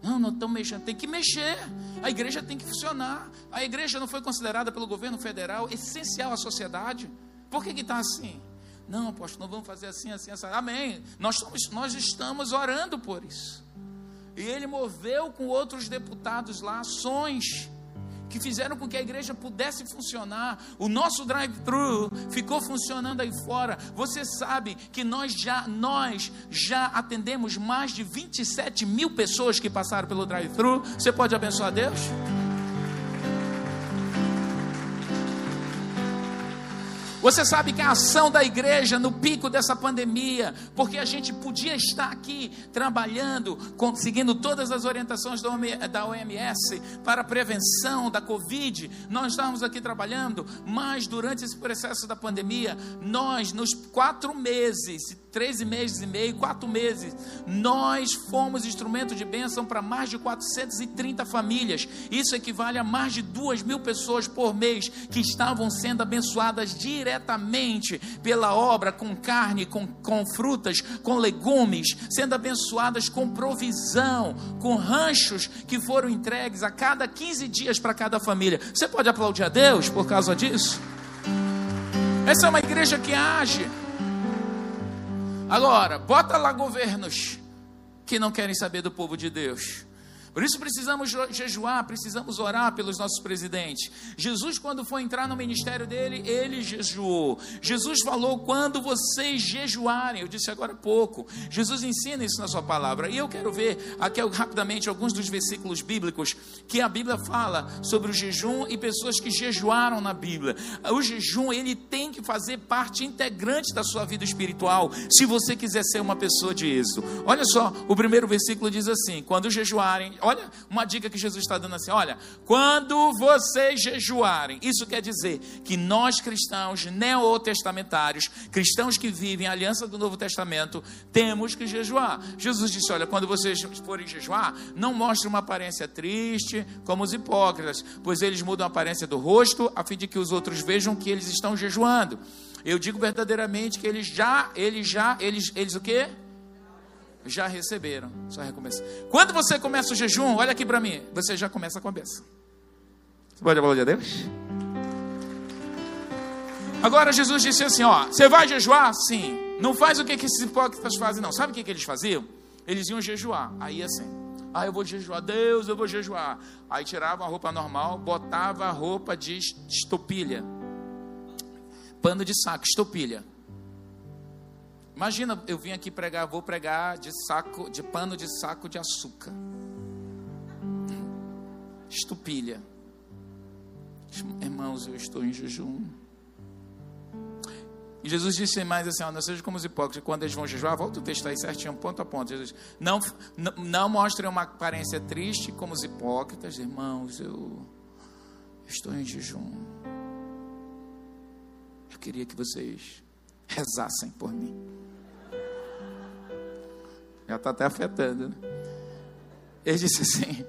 Não, não estão mexendo, tem que mexer. A igreja tem que funcionar. A igreja não foi considerada pelo governo federal essencial à sociedade. Por que está assim? Não, apóstolo, nós vamos fazer assim, assim, assim. Amém. Nós, somos, nós estamos orando por isso. E ele moveu com outros deputados lá ações que fizeram com que a igreja pudesse funcionar. O nosso drive-thru ficou funcionando aí fora. Você sabe que nós já nós já atendemos mais de 27 mil pessoas que passaram pelo drive-thru. Você pode abençoar Deus? Você sabe que a ação da igreja no pico dessa pandemia, porque a gente podia estar aqui trabalhando, conseguindo todas as orientações da OMS para a prevenção da Covid, nós estávamos aqui trabalhando, mas durante esse processo da pandemia, nós, nos quatro meses, três meses e meio, quatro meses, nós fomos instrumento de bênção para mais de 430 famílias. Isso equivale a mais de duas mil pessoas por mês que estavam sendo abençoadas diretamente pela obra, com carne, com, com frutas, com legumes, sendo abençoadas com provisão, com ranchos que foram entregues a cada 15 dias para cada família. Você pode aplaudir a Deus por causa disso? Essa é uma igreja que age. Agora, bota lá governos que não querem saber do povo de Deus. Por isso precisamos jejuar, precisamos orar pelos nossos presidentes. Jesus, quando foi entrar no ministério dele, ele jejuou. Jesus falou: quando vocês jejuarem, eu disse agora há pouco. Jesus ensina isso na sua palavra. E eu quero ver aqui rapidamente alguns dos versículos bíblicos que a Bíblia fala sobre o jejum e pessoas que jejuaram na Bíblia. O jejum, ele tem que fazer parte integrante da sua vida espiritual, se você quiser ser uma pessoa de êxito. Olha só, o primeiro versículo diz assim: quando jejuarem, olha uma dica que Jesus está dando assim: olha, quando vocês jejuarem, isso quer dizer que nós cristãos neotestamentários, cristãos que vivem a aliança do Novo Testamento, temos que jejuar. Jesus disse: olha, quando vocês forem jejuar, não mostre uma aparência triste como os hipócritas, pois eles mudam a aparência do rosto a fim de que os outros vejam que eles estão jejuando. Eu digo verdadeiramente que eles já, eles já, eles, eles o quê? Já receberam sua recompensa. Quando você começa o jejum, olha aqui para mim, você já começa com a bênção. Você pode aplaudir a Deus? Agora Jesus disse assim: ó, você vai jejuar? Sim. Não faz o que, que esses hipócritas fazem, não. Sabe o que, que eles faziam? Eles iam jejuar. Aí assim, ah, eu vou jejuar, Deus, eu vou jejuar. Aí tirava a roupa normal, botava a roupa de estopilha. Pano de saco, estopilha. Imagina, eu vim aqui pregar, vou pregar de saco, de pano de saco de açúcar. Estupilha. Irmãos, eu estou em jejum. E Jesus disse mais assim: ó, não seja como os hipócritas, quando eles vão jejuar, volta o texto aí certinho, ponto a ponto. Jesus não, não, não mostrem uma aparência triste como os hipócritas, irmãos, eu estou em jejum. Eu queria que vocês rezassem por mim. Já está até afetando. Né? Ele disse assim: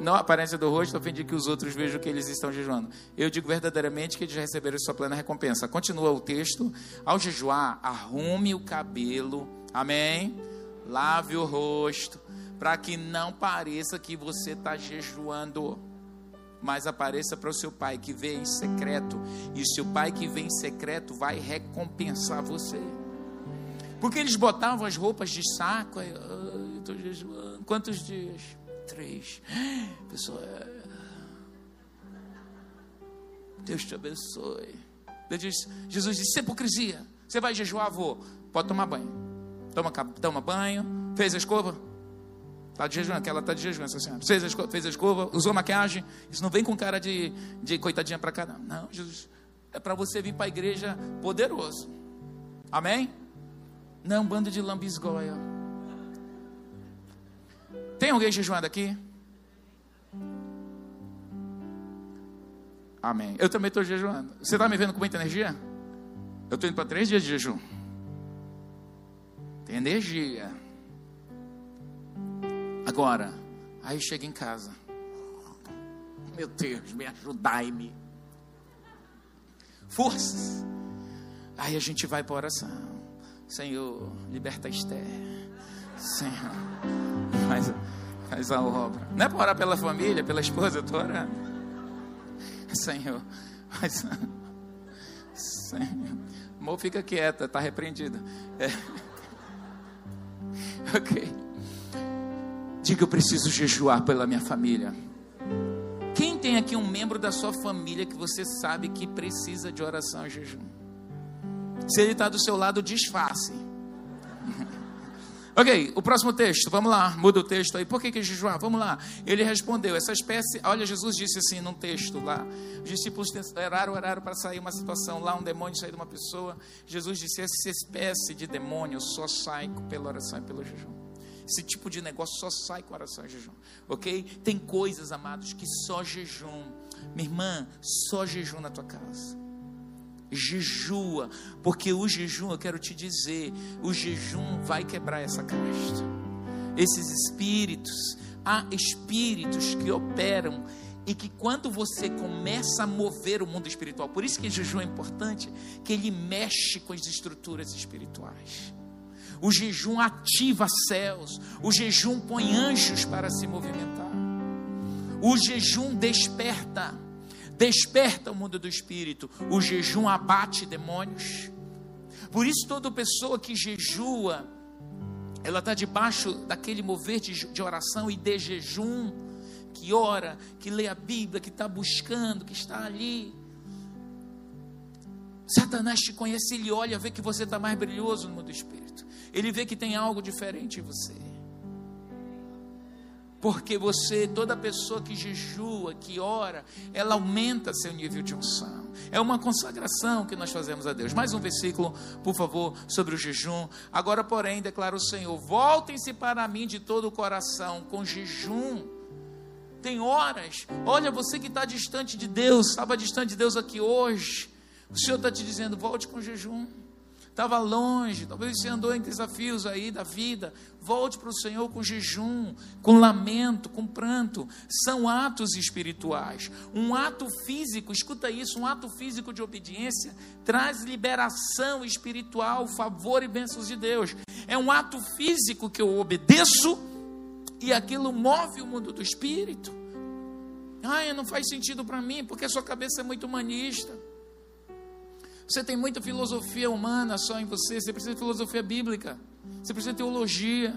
não a aparência do rosto, a fim de que os outros vejam que eles estão jejuando. Eu digo verdadeiramente que eles receberam sua plena recompensa. Continua o texto. Ao jejuar, arrume o cabelo. Amém? Lave o rosto. Para que não pareça que você está jejuando. Mas apareça para o seu pai que vê em secreto. E seu pai que vê em secreto vai recompensar você. Porque eles botavam as roupas de saco. Aí, estou jejuando. Quantos dias? Três. Pessoa. É. Deus te abençoe. Deus disse, Jesus disse: hipocrisia. Você vai jejuar, vou. Pode tomar banho. Toma, toma banho. Fez a escova. Está de jejum, aquela está de jejum, essa senhora. Fez a, escova, fez a escova, usou maquiagem. Isso não vem com cara de, de coitadinha para cá, não. Não, Jesus. É para você vir para a igreja poderoso. Amém? Não é um bando de lambisgoia. Tem alguém jejuando aqui? Amém. Eu também estou jejuando. Você está me vendo com muita energia? Eu estou indo para três dias de jejum. Tem energia. Agora, aí chega em casa. Meu Deus, me ajudai-me. Forças. Aí a gente vai para oração. Senhor, liberta Esther. Senhor, faz, faz a obra. Não é para orar pela família, pela esposa, eu estou orando. Senhor, faz a... Senhor. Amor, fica quieta, está repreendida. É. Ok. Diga, eu preciso jejuar pela minha família. Quem tem aqui um membro da sua família que você sabe que precisa de oração e jejum? Se ele está do seu lado, disfarce. ok, o próximo texto, vamos lá, muda o texto aí. Por que, que jejuar? Vamos lá. Ele respondeu: essa espécie, olha, Jesus disse assim num texto lá: os discípulos oraram, oraram para sair uma situação lá, um demônio sair de uma pessoa. Jesus disse: essa espécie de demônio só sai pela oração e pelo jejum. Esse tipo de negócio só sai com oração e jejum, ok? Tem coisas, amados, que só jejum. Minha irmã, só jejum na tua casa jejua, porque o jejum, eu quero te dizer, o jejum vai quebrar essa casta. Esses espíritos, há espíritos que operam e que quando você começa a mover o mundo espiritual, por isso que jejum é importante, que ele mexe com as estruturas espirituais. O jejum ativa céus, o jejum põe anjos para se movimentar. O jejum desperta desperta o mundo do espírito. O jejum abate demônios. Por isso, toda pessoa que jejua, ela está debaixo daquele mover de, de oração e de jejum, que ora, que lê a Bíblia, que está buscando, que está ali. Satanás te conhece, ele olha, vê que você está mais brilhoso no mundo do espírito. Ele vê que tem algo diferente em você. Porque você, toda pessoa que jejua, que ora, ela aumenta seu nível de unção. É uma consagração que nós fazemos a Deus. Mais um versículo, por favor, sobre o jejum. Agora, porém, declara o Senhor: voltem-se para mim de todo o coração, com jejum. Tem horas, olha, você que está distante de Deus, estava distante de Deus aqui hoje. O Senhor está te dizendo: volte com jejum estava longe, talvez você andou em desafios aí da vida. Volte para o Senhor com jejum, com lamento, com pranto. São atos espirituais. Um ato físico, escuta isso, um ato físico de obediência traz liberação espiritual, favor e bênçãos de Deus. É um ato físico que eu obedeço e aquilo move o mundo do espírito. Ah, não faz sentido para mim, porque a sua cabeça é muito humanista. Você tem muita filosofia humana só em você, você precisa de filosofia bíblica, você precisa de teologia.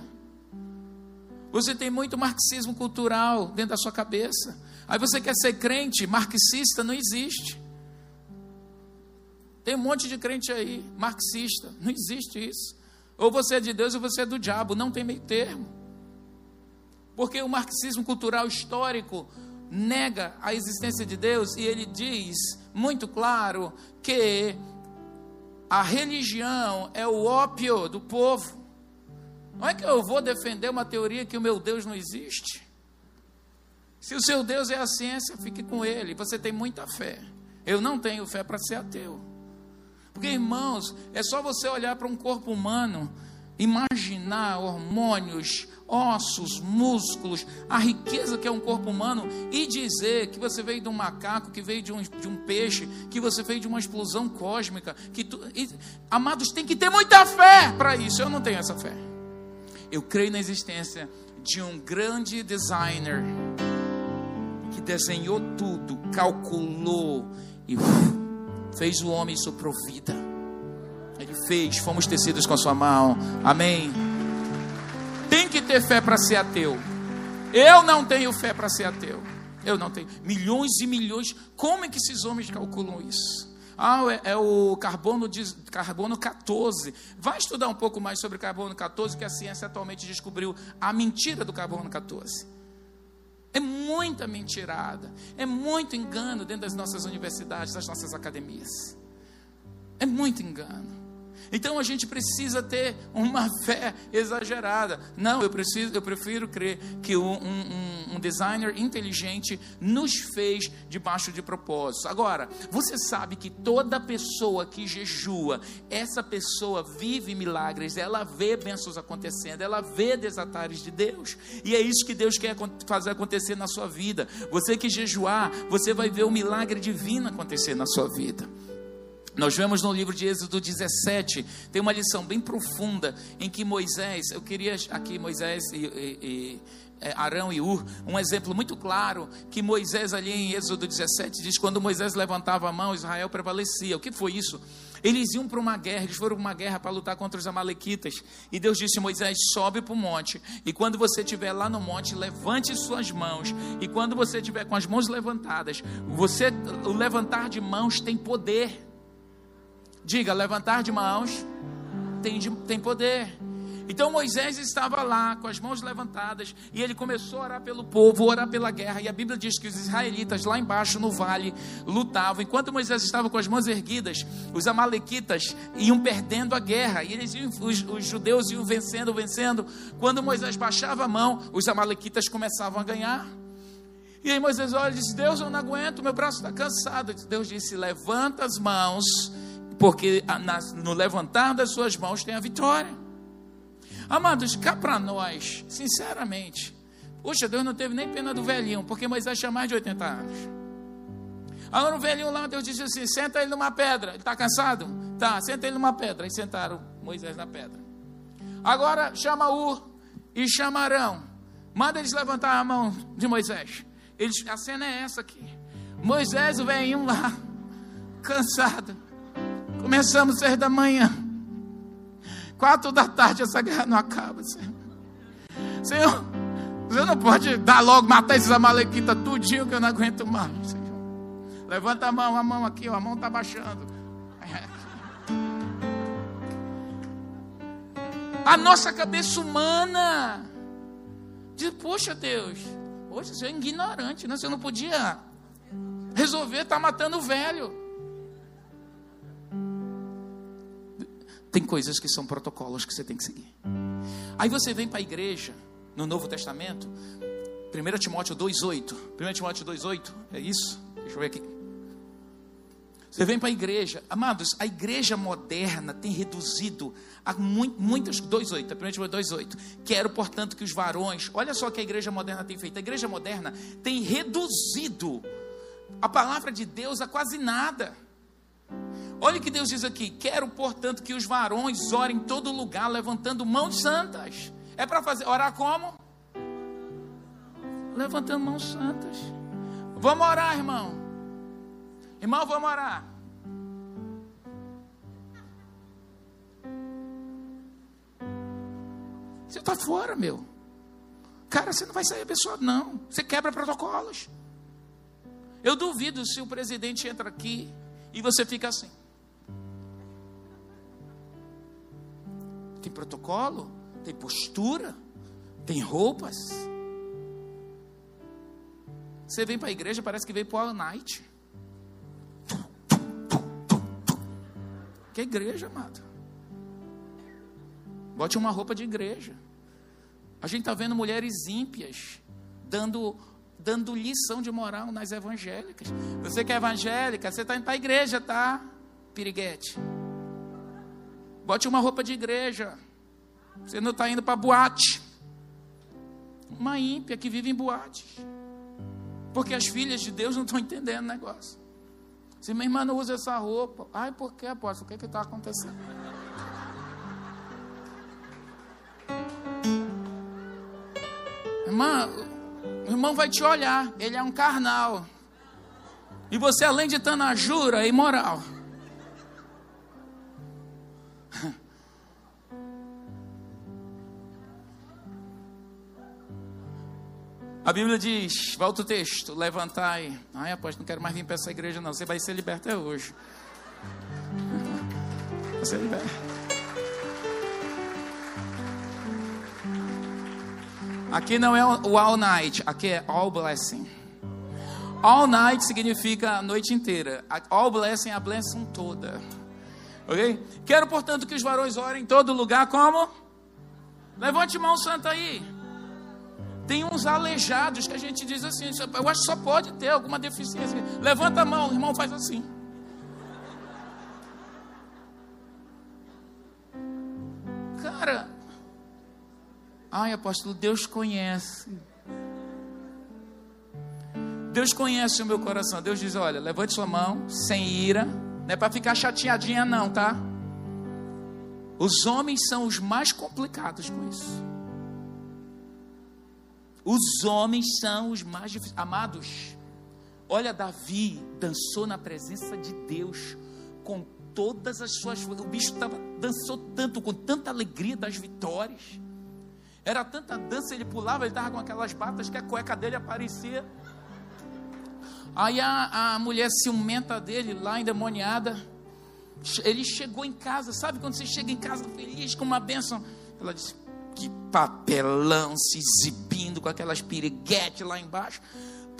Você tem muito marxismo cultural dentro da sua cabeça. Aí você quer ser crente, marxista não existe. Tem um monte de crente aí, marxista, não existe isso. Ou você é de Deus ou você é do diabo, não tem meio termo. Porque o marxismo cultural histórico nega a existência de Deus e ele diz muito claro que a religião é o ópio do povo. Não é que eu vou defender uma teoria que o meu Deus não existe. Se o seu Deus é a ciência, fique com ele. Você tem muita fé. Eu não tenho fé para ser ateu. Porque, irmãos, é só você olhar para um corpo humano, imaginar hormônios, ossos, músculos, a riqueza que é um corpo humano e dizer que você veio de um macaco, que veio de um, de um peixe, que você veio de uma explosão cósmica, que tu, e, amados, tem que ter muita fé para isso. Eu não tenho essa fé. Eu creio na existência de um grande designer que desenhou tudo, calculou e uf, fez o homem soprou vida. Ele fez, fomos tecidos com sua mão. Amém tem que ter fé para ser ateu. Eu não tenho fé para ser ateu. Eu não tenho. Milhões e milhões. Como é que esses homens calculam isso? Ah, é, é, o carbono, carbono 14. Vai estudar um pouco mais sobre carbono 14, que a ciência atualmente descobriu a mentira do carbono 14. É muita mentirada, é muito engano dentro das nossas universidades, das nossas academias. É muito engano. Então a gente precisa ter uma fé exagerada. Não, eu preciso, eu prefiro crer que um, um, um designer inteligente nos fez debaixo de propósitos. Agora, você sabe que toda pessoa que jejua, essa pessoa vive milagres, ela vê bênçãos acontecendo, ela vê desatares de Deus. E é isso que Deus quer fazer acontecer na sua vida. Você que jejuar, você vai ver o milagre divino acontecer na sua vida. Nós vemos no livro de Êxodo 17, tem uma lição bem profunda em que Moisés, eu queria aqui Moisés e, e, e é, Arão e Ur, um exemplo muito claro que Moisés ali em Êxodo 17 diz quando Moisés levantava a mão, Israel prevalecia. O que foi isso? Eles iam para uma guerra, eles foram para uma guerra para lutar contra os amalequitas. E Deus disse: Moisés, sobe para o monte. E quando você estiver lá no monte, levante suas mãos. E quando você estiver com as mãos levantadas, você o levantar de mãos tem poder. Diga, levantar de mãos tem, tem poder. Então Moisés estava lá com as mãos levantadas e ele começou a orar pelo povo, orar pela guerra. E a Bíblia diz que os israelitas lá embaixo no vale lutavam. Enquanto Moisés estava com as mãos erguidas, os amalequitas iam perdendo a guerra e eles iam, os, os judeus iam vencendo, vencendo. Quando Moisés baixava a mão, os amalequitas começavam a ganhar. E aí Moisés olha e diz: Deus, eu não aguento, meu braço está cansado. Deus disse: Levanta as mãos porque no levantar das suas mãos tem a vitória. Amados, cá para nós, sinceramente, poxa, Deus não teve nem pena do velhinho, porque Moisés tinha mais de 80 anos. Agora o velhinho lá, Deus disse assim: senta ele numa pedra. Ele está cansado? Tá, senta ele numa pedra. E sentaram Moisés na pedra. Agora chama Ur e chama Arão. Manda eles levantar a mão de Moisés. Eles, a cena é essa aqui. Moisés, o velhinho lá, cansado. Começamos seis da manhã. Quatro da tarde essa guerra não acaba, Senhor. Senhor, você não pode dar logo, matar esses amalequitas tudinho que eu não aguento mais, Senhor. Levanta a mão, a mão aqui, ó, a mão está baixando. A nossa cabeça humana diz, poxa Deus, poxa, você é ignorante, né? Você não podia resolver estar tá matando o velho. Tem coisas que são protocolos que você tem que seguir. Aí você vem para a igreja, no Novo Testamento, 1 Timóteo 2,8. 1 Timóteo 2,8, é isso? Deixa eu ver aqui. Você vem para a igreja, amados, a igreja moderna tem reduzido a muitas, 2,8, 1 Timóteo 2,8. Quero, portanto, que os varões, olha só o que a igreja moderna tem feito. A igreja moderna tem reduzido a palavra de Deus a quase nada. Olha o que Deus diz aqui: quero, portanto, que os varões orem em todo lugar, levantando mãos santas. É para fazer, orar como? Levantando mãos santas. Vamos orar, irmão. Irmão, vamos orar. Você está fora, meu. Cara, você não vai sair abençoado, não. Você quebra protocolos. Eu duvido se o presidente entra aqui e você fica assim. Tem protocolo, tem postura, tem roupas. Você vem para a igreja, parece que veio para o all night. Que igreja, amado? Bote uma roupa de igreja. A gente está vendo mulheres ímpias dando dando lição de moral nas evangélicas. Você que é evangélica, você está indo para a igreja, tá? Piriguete. Bote uma roupa de igreja. Você não está indo para boate. Uma ímpia que vive em boates. Porque as filhas de Deus não estão entendendo o negócio. Se minha irmã não usa essa roupa, ai, por que, apóstolo? O que está acontecendo? Irmã, o irmão vai te olhar, ele é um carnal. E você, além de estar na jura, é imoral. A Bíblia diz, volta o texto, levantai. Ai, apóstolo, não quero mais vir para essa igreja, não. Você vai ser liberto até hoje. Você é liberto. Aqui não é o all night, aqui é all blessing. All night significa a noite inteira. All blessing é a blessing toda. Ok? Quero, portanto, que os varões orem em todo lugar como? Levante mão santa aí. Tem uns aleijados que a gente diz assim, eu acho que só pode ter alguma deficiência. Levanta a mão, o irmão faz assim. Cara, Ai, apóstolo, Deus conhece. Deus conhece o meu coração. Deus diz: olha, levante sua mão, sem ira. Não é para ficar chateadinha, não, tá? Os homens são os mais complicados com isso. Os homens são os mais difíceis. Amados, olha, Davi dançou na presença de Deus com todas as suas. O bicho tava, dançou tanto, com tanta alegria das vitórias. Era tanta dança, ele pulava, ele estava com aquelas batas que a cueca dele aparecia. Aí a, a mulher ciumenta dele, lá endemoniada, ele chegou em casa, sabe quando você chega em casa feliz com uma bênção? Ela disse: Que papelão se exibindo com aquelas piriguetes lá embaixo.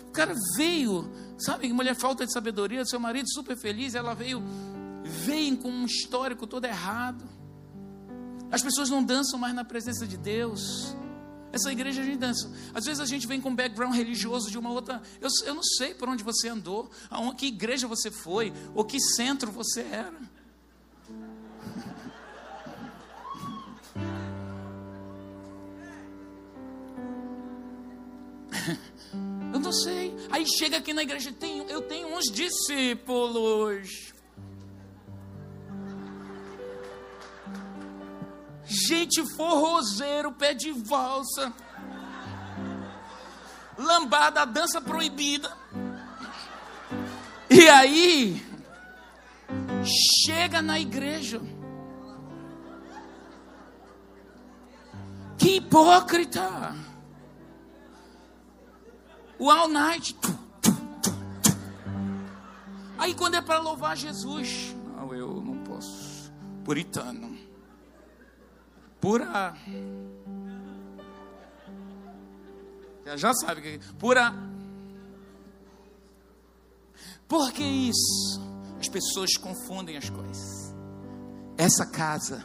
O cara veio, sabe, mulher falta de sabedoria, seu marido super feliz, ela veio, veio com um histórico todo errado. As pessoas não dançam mais na presença de Deus. Essa igreja a gente dança. Às vezes a gente vem com um background religioso de uma outra. Eu, eu não sei por onde você andou, a que igreja você foi, ou que centro você era. Eu não sei. Aí chega aqui na igreja, eu tenho uns discípulos. gente forrozeiro, pé de valsa, lambada, dança proibida. E aí, chega na igreja. Que hipócrita! O all night. Aí quando é para louvar Jesus, não, eu não posso. Puritano. Pura. Já sabe que pura. Por que isso? As pessoas confundem as coisas. Essa casa,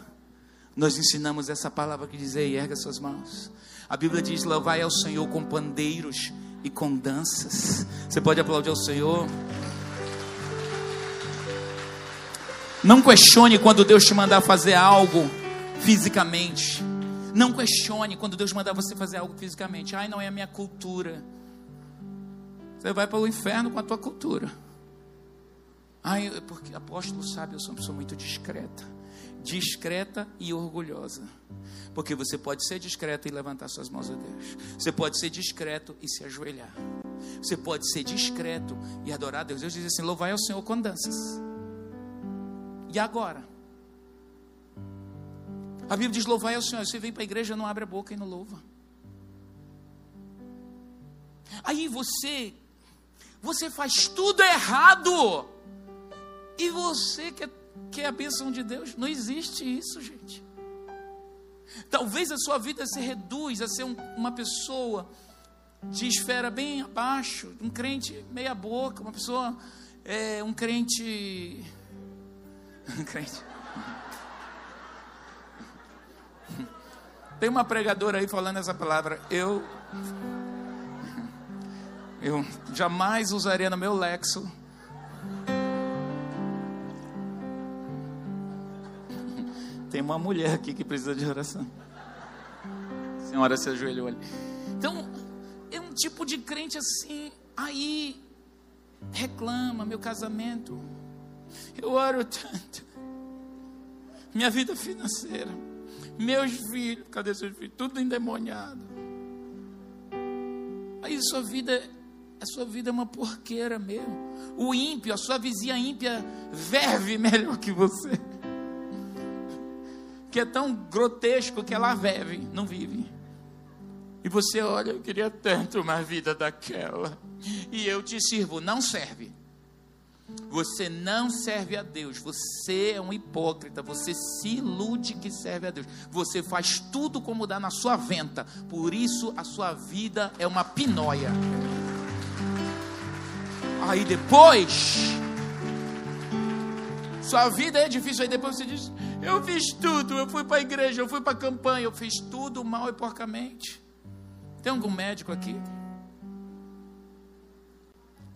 nós ensinamos essa palavra que diz erga suas mãos. A Bíblia diz: louvai ao Senhor com pandeiros e com danças. Você pode aplaudir ao Senhor? Não questione quando Deus te mandar fazer algo fisicamente. Não questione quando Deus mandar você fazer algo fisicamente. Ai, não é a minha cultura. Você vai para o inferno com a tua cultura. Ai, porque apóstolo sabe, eu sou uma pessoa muito discreta. Discreta e orgulhosa. Porque você pode ser discreto e levantar suas mãos a Deus. Você pode ser discreto e se ajoelhar. Você pode ser discreto e adorar a Deus. Deus diz assim: louvai ao Senhor com danças. E agora? A Bíblia diz: louvai ao Senhor. Você vem para a igreja, não abre a boca e não louva. Aí você, você faz tudo errado. E você quer, quer a bênção de Deus? Não existe isso, gente. Talvez a sua vida se reduz a ser um, uma pessoa de esfera bem abaixo, um crente meia boca, uma pessoa, é, um crente crente. Tem uma pregadora aí falando essa palavra. Eu. Eu jamais usaria no meu lexo. Tem uma mulher aqui que precisa de oração. A senhora se ajoelhou ali. Então, é um tipo de crente assim. Aí, reclama meu casamento eu oro tanto. Minha vida financeira. Meus filhos. Cadê seus filhos? Tudo endemoniado. Aí sua vida. A sua vida é uma porqueira mesmo. O ímpio, a sua vizinha ímpia, verve melhor que você. Que é tão grotesco que ela verve, não vive. E você olha, eu queria tanto uma vida daquela. E eu te sirvo, não serve. Você não serve a Deus, você é um hipócrita, você se ilude que serve a Deus. Você faz tudo como dá na sua venta, por isso a sua vida é uma pinóia. Aí depois, sua vida é difícil, aí depois você diz: Eu fiz tudo, eu fui para a igreja, eu fui para a campanha, eu fiz tudo mal e porcamente. Tem algum médico aqui?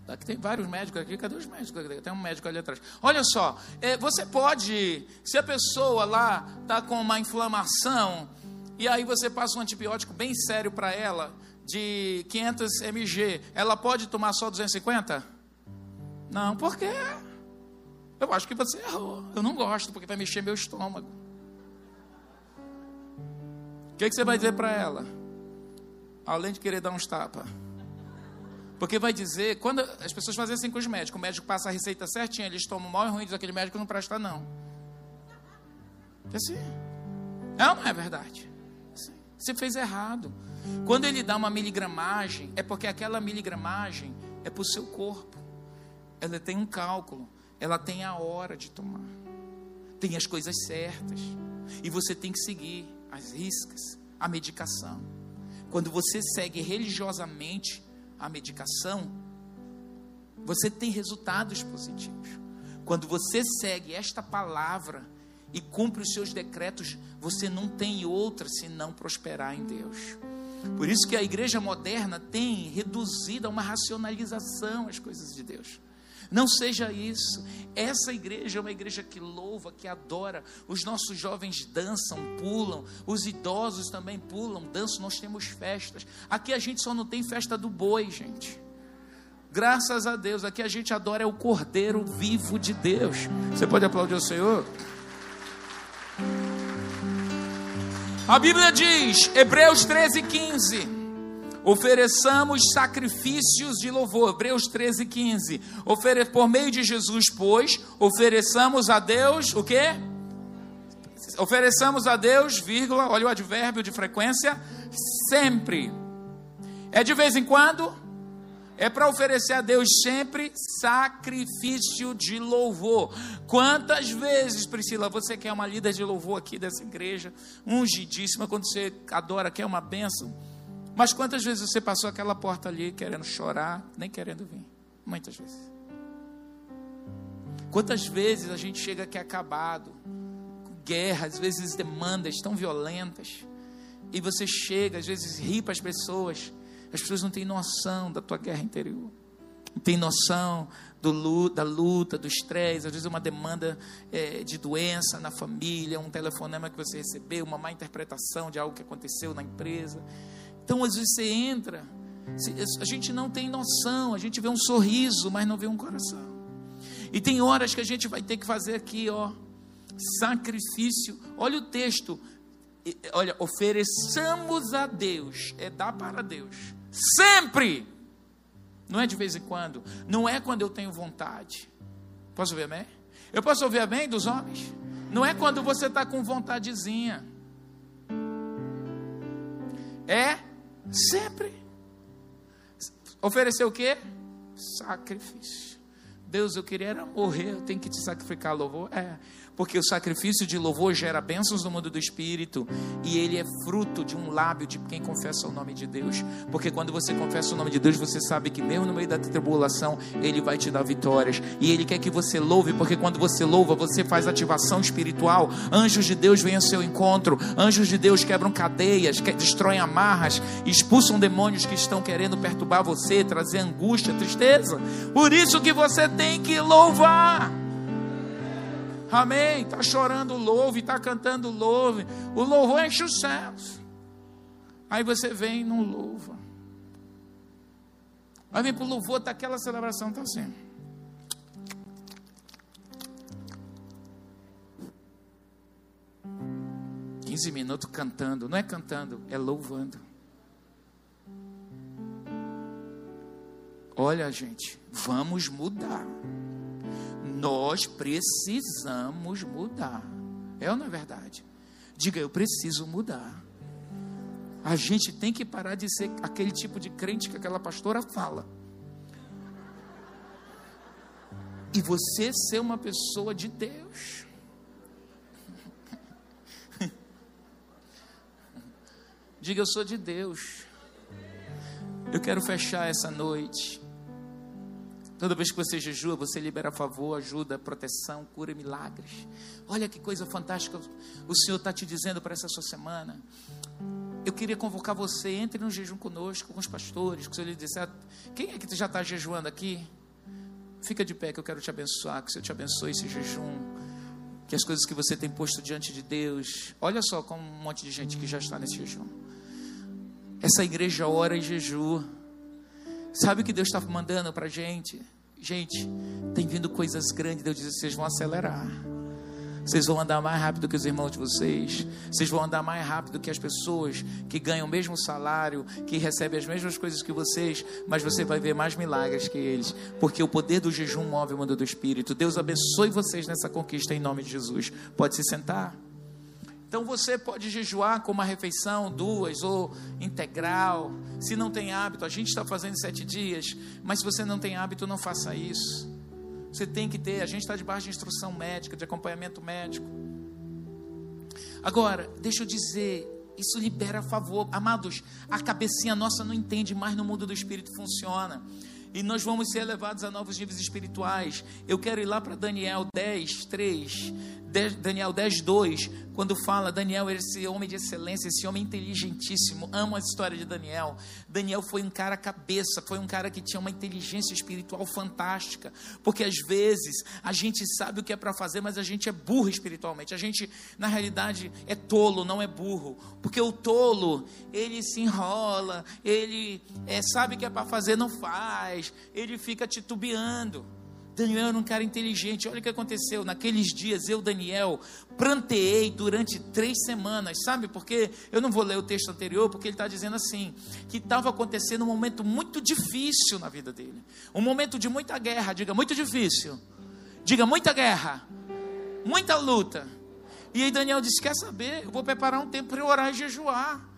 Aqui tem vários médicos aqui, cadê os médicos? Tem um médico ali atrás. Olha só, é, você pode, se a pessoa lá está com uma inflamação, e aí você passa um antibiótico bem sério para ela, de 500 mg, ela pode tomar só 250? Não, por quê? Eu acho que você errou. Eu não gosto, porque vai mexer meu estômago. O que, que você vai dizer para ela? Além de querer dar uns tapas. Porque vai dizer, quando as pessoas fazem assim com os médicos, o médico passa a receita certinha, eles tomam mal e ruim, diz aquele médico não presta não. É assim. É ou não é verdade? Você fez errado. Quando ele dá uma miligramagem, é porque aquela miligramagem é para o seu corpo. Ela tem um cálculo, ela tem a hora de tomar, tem as coisas certas. E você tem que seguir as riscas, a medicação. Quando você segue religiosamente a medicação, você tem resultados positivos. Quando você segue esta palavra e cumpre os seus decretos, você não tem outra senão prosperar em Deus. Por isso que a igreja moderna tem reduzido a uma racionalização as coisas de Deus. Não seja isso. Essa igreja é uma igreja que louva, que adora. Os nossos jovens dançam, pulam. Os idosos também pulam, dançam. Nós temos festas. Aqui a gente só não tem festa do boi, gente. Graças a Deus, aqui a gente adora é o Cordeiro vivo de Deus. Você pode aplaudir o Senhor? A Bíblia diz, Hebreus 13, 15 ofereçamos sacrifícios de louvor. Hebreus 13, 15. Ofere... Por meio de Jesus, pois, ofereçamos a Deus o quê? ofereçamos a Deus, vírgula, olha o advérbio de frequência, sempre. É de vez em quando? É para oferecer a Deus sempre sacrifício de louvor. Quantas vezes, Priscila, você quer uma líder de louvor aqui dessa igreja, ungidíssima, quando você adora, quer uma bênção? Mas quantas vezes você passou aquela porta ali querendo chorar, nem querendo vir? Muitas vezes. Quantas vezes a gente chega aqui acabado, com guerra, às vezes demandas tão violentas, e você chega, às vezes ri para as pessoas, as pessoas não têm noção da tua guerra interior. Não têm noção do, da luta, do estresse, às vezes uma demanda é, de doença na família, um telefonema que você recebeu, uma má interpretação de algo que aconteceu na empresa. Então, às vezes você entra, a gente não tem noção, a gente vê um sorriso, mas não vê um coração. E tem horas que a gente vai ter que fazer aqui, ó, sacrifício. Olha o texto. Olha, ofereçamos a Deus, é dar para Deus Sempre. Não é de vez em quando. Não é quando eu tenho vontade. Posso ouvir amém? Eu posso ouvir amém dos homens? Não é quando você está com vontadezinha. É sempre. Oferecer o quê? Sacrifício. Deus, eu queria era morrer, eu tenho que te sacrificar louvor. É porque o sacrifício de louvor gera bênçãos no mundo do espírito e ele é fruto de um lábio de quem confessa o nome de Deus. Porque quando você confessa o nome de Deus, você sabe que mesmo no meio da tribulação, ele vai te dar vitórias. E ele quer que você louve, porque quando você louva, você faz ativação espiritual. Anjos de Deus vêm ao seu encontro. Anjos de Deus quebram cadeias, destroem amarras, expulsam demônios que estão querendo perturbar você, trazer angústia, tristeza. Por isso que você tem que louvar. Amém. Está chorando louve, está cantando louve. O louvor enche os céus. Aí você vem e não louva. Aí vem para o louvor, está aquela celebração, está assim. Quinze minutos cantando. Não é cantando, é louvando. Olha, gente, vamos mudar. Nós precisamos mudar. É ou não é verdade? Diga, eu preciso mudar. A gente tem que parar de ser aquele tipo de crente que aquela pastora fala. E você ser uma pessoa de Deus. Diga, eu sou de Deus. Eu quero fechar essa noite Toda vez que você jejua, você libera favor, ajuda, proteção, cura e milagres. Olha que coisa fantástica o Senhor está te dizendo para essa sua semana. Eu queria convocar você, entre no jejum conosco, com os pastores, que o Senhor lhe disser, quem é que já está jejuando aqui? Fica de pé que eu quero te abençoar, que o Senhor te abençoe esse jejum, que as coisas que você tem posto diante de Deus, olha só como um monte de gente que já está nesse jejum. Essa igreja ora e jejua. Sabe o que Deus está mandando para a gente? Gente, tem vindo coisas grandes. Deus diz: vocês vão acelerar. Vocês vão andar mais rápido que os irmãos de vocês. Vocês vão andar mais rápido que as pessoas que ganham o mesmo salário, que recebem as mesmas coisas que vocês, mas você vai ver mais milagres que eles, porque o poder do jejum move o mundo do espírito. Deus abençoe vocês nessa conquista em nome de Jesus. Pode se sentar. Então você pode jejuar com uma refeição, duas ou integral. Se não tem hábito, a gente está fazendo sete dias, mas se você não tem hábito, não faça isso. Você tem que ter, a gente está debaixo de instrução médica, de acompanhamento médico. Agora, deixa eu dizer, isso libera favor. Amados, a cabecinha nossa não entende mais no mundo do espírito funciona. E nós vamos ser levados a novos níveis espirituais. Eu quero ir lá para Daniel 10, 3. Daniel 10, 2, quando fala Daniel, esse homem de excelência, esse homem inteligentíssimo, amo a história de Daniel. Daniel foi um cara cabeça, foi um cara que tinha uma inteligência espiritual fantástica, porque às vezes a gente sabe o que é para fazer, mas a gente é burro espiritualmente. A gente, na realidade, é tolo, não é burro, porque o tolo, ele se enrola, ele é, sabe o que é para fazer, não faz, ele fica titubeando. Daniel era um cara inteligente. Olha o que aconteceu. Naqueles dias, eu, Daniel, pranteei durante três semanas. Sabe por quê? Eu não vou ler o texto anterior, porque ele está dizendo assim: que estava acontecendo um momento muito difícil na vida dele. Um momento de muita guerra. Diga, muito difícil. Diga, muita guerra. Muita luta. E aí Daniel disse: Quer saber? Eu vou preparar um tempo para orar e jejuar.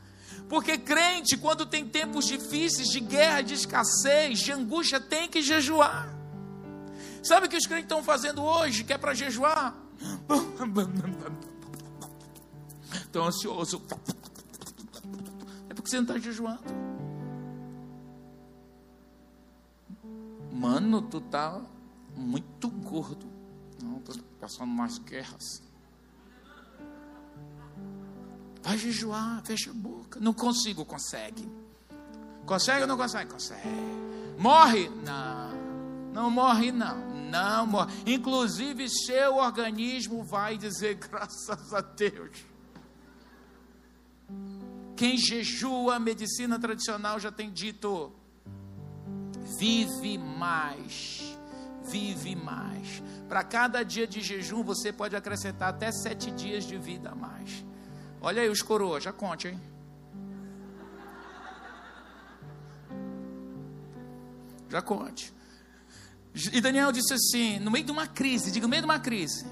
Porque crente, quando tem tempos difíceis de guerra, de escassez, de angústia, tem que jejuar. Sabe o que os crentes estão fazendo hoje, que é para jejuar? Estão ansioso. É porque você não está jejuando. Mano, tu tá muito gordo. Não, estou passando mais guerras. Vai jejuar, fecha a boca. Não consigo, consegue. Consegue ou não consegue? Consegue. Morre? Não. Não morre, não. Não morre. Inclusive, seu organismo vai dizer graças a Deus. Quem jejua, a medicina tradicional já tem dito: vive mais, vive mais. Para cada dia de jejum, você pode acrescentar até sete dias de vida a mais. Olha aí os coroas, já conte, hein? Já conte. E Daniel disse assim, no meio de uma crise, diga, no meio de uma crise.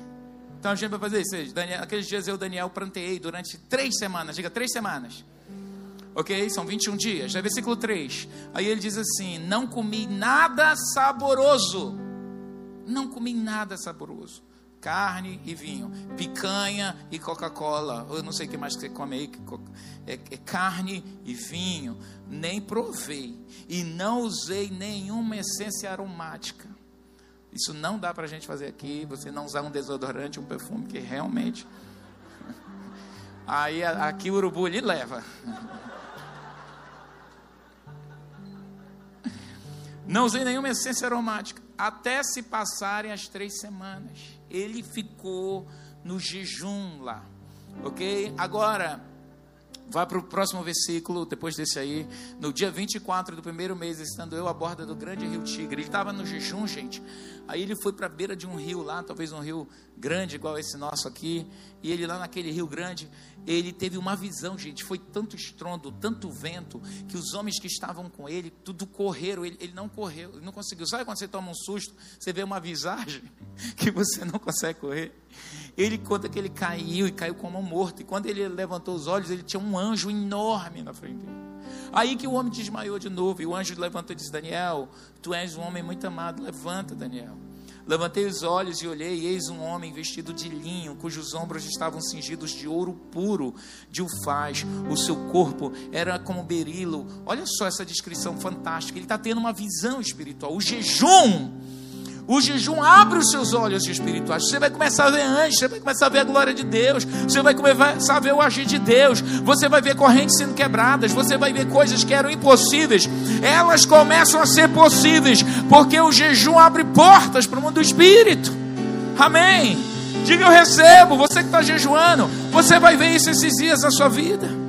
Então a gente vai fazer isso. Daniel, aqueles dias eu, Daniel, planteei durante três semanas, diga, três semanas. Ok? São 21 dias. Já é versículo 3. Aí ele diz assim: Não comi nada saboroso. Não comi nada saboroso. Carne e vinho, picanha e Coca-Cola. Eu não sei o que mais você come aí. É, é carne e vinho. Nem provei. E não usei nenhuma essência aromática. Isso não dá para a gente fazer aqui. Você não usar um desodorante, um perfume que realmente. Aí aqui o urubu lhe leva. Não usei nenhuma essência aromática. Até se passarem as três semanas. Ele ficou no jejum lá. Ok? Agora, Vai para o próximo versículo, depois desse aí. No dia 24 do primeiro mês, estando eu à borda do grande rio Tigre. Ele estava no jejum, gente. Aí ele foi para a beira de um rio lá, talvez um rio grande, igual esse nosso aqui. E ele lá naquele rio grande, ele teve uma visão, gente. Foi tanto estrondo, tanto vento, que os homens que estavam com ele, tudo correram. Ele, ele não correu, ele não conseguiu. Sabe quando você toma um susto, você vê uma visagem que você não consegue correr? Ele conta que ele caiu e caiu como morto. E quando ele levantou os olhos, ele tinha um anjo enorme na frente dele. Aí que o homem desmaiou de novo. E o anjo levantou e disse: Daniel, tu és um homem muito amado. Levanta, Daniel. Levantei os olhos e olhei, e eis um homem vestido de linho, cujos ombros estavam cingidos de ouro puro, de ufaz. O seu corpo era como berilo. Olha só essa descrição fantástica. Ele está tendo uma visão espiritual. O jejum o jejum abre os seus olhos espirituais. Você vai começar a ver anjos, você vai começar a ver a glória de Deus, você vai começar a ver o agir de Deus, você vai ver correntes sendo quebradas, você vai ver coisas que eram impossíveis, elas começam a ser possíveis, porque o jejum abre portas para o mundo do espírito. Amém. Diga eu recebo, você que está jejuando, você vai ver isso esses dias na sua vida.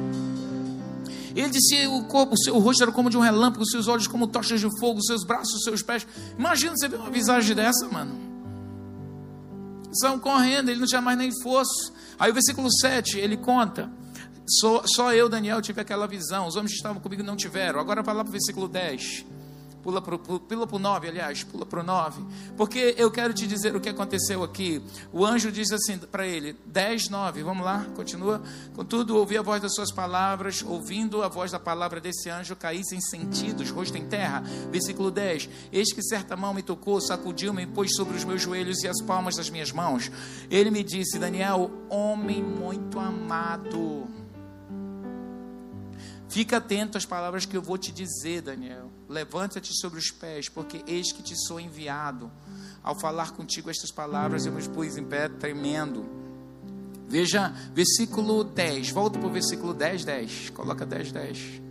Ele disse: o corpo, o seu rosto era como de um relâmpago, os seus olhos como tochas de fogo, os seus braços, os seus pés. Imagina você ver uma visagem dessa, mano. São correndo, ele não tinha mais nem força. Aí o versículo 7, ele conta. Só, só eu, Daniel, tive aquela visão. Os homens que estavam comigo não tiveram. Agora vai lá para o versículo 10. Pula para o 9, aliás, pula para o 9. Porque eu quero te dizer o que aconteceu aqui. O anjo diz assim para ele, 10, 9, vamos lá, continua. Contudo, ouvi a voz das suas palavras, ouvindo a voz da palavra desse anjo, caí sem sentidos, rosto em terra. Versículo 10, eis que certa mão me tocou, sacudiu-me e pôs sobre os meus joelhos e as palmas das minhas mãos. Ele me disse, Daniel, homem muito amado. Fica atento às palavras que eu vou te dizer, Daniel. Levanta-te sobre os pés, porque eis que te sou enviado. Ao falar contigo estas palavras, eu me pus em pé tremendo. Veja, versículo 10. Volta para o versículo 10, 10. Coloca 10, 10.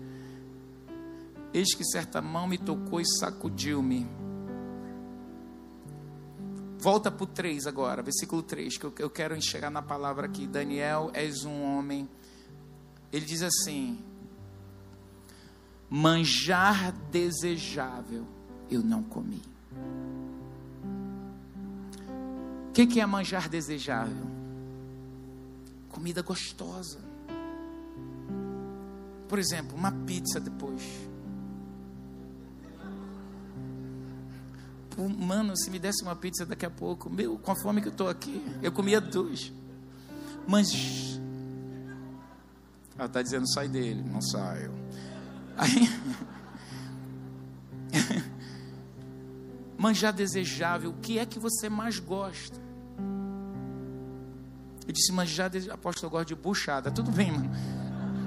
Eis que certa mão me tocou e sacudiu-me. Volta para o 3 agora, versículo 3, que eu quero enxergar na palavra aqui. Daniel, és um homem. Ele diz assim: manjar desejável eu não comi. O que, que é manjar desejável? Comida gostosa. Por exemplo, uma pizza depois. Mano, se me desse uma pizza daqui a pouco, meu, com a fome que eu estou aqui, eu comia duas. Mas. Ela está dizendo: sai dele. Não saio. Aí. Manjar desejável, o que é que você mais gosta? Eu disse, manjar desejável. Apóstolo, eu gosto de buchada. Tudo bem, mano.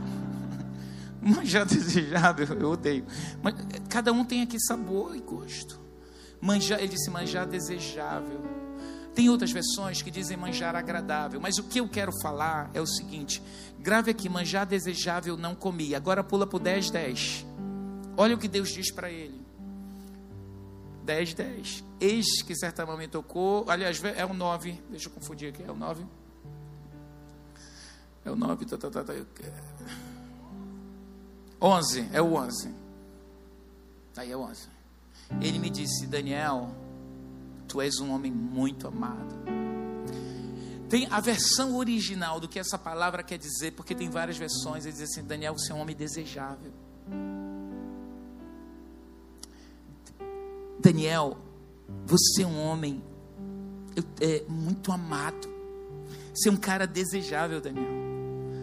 Manjar desejável, eu odeio. Mas cada um tem aqui sabor e gosto. Manjar, ele disse manjar desejável. Tem outras versões que dizem manjar agradável, mas o que eu quero falar é o seguinte: grave aqui, manjar desejável não comi. Agora pula para o 10, 10. Olha o que Deus diz para ele. 10, 10. Eis que certa mão me tocou. Aliás, é o 9. Deixa eu confundir aqui. É o 9. É o 9. Tá, tá, tá, tá. 11. É o 11. Aí é o 11. Ele me disse: Daniel, tu és um homem muito amado. Tem a versão original do que essa palavra quer dizer, porque tem várias versões. Ele diz assim: Daniel, você é um homem desejável. Daniel, você é um homem é, muito amado. Você é um cara desejável, Daniel.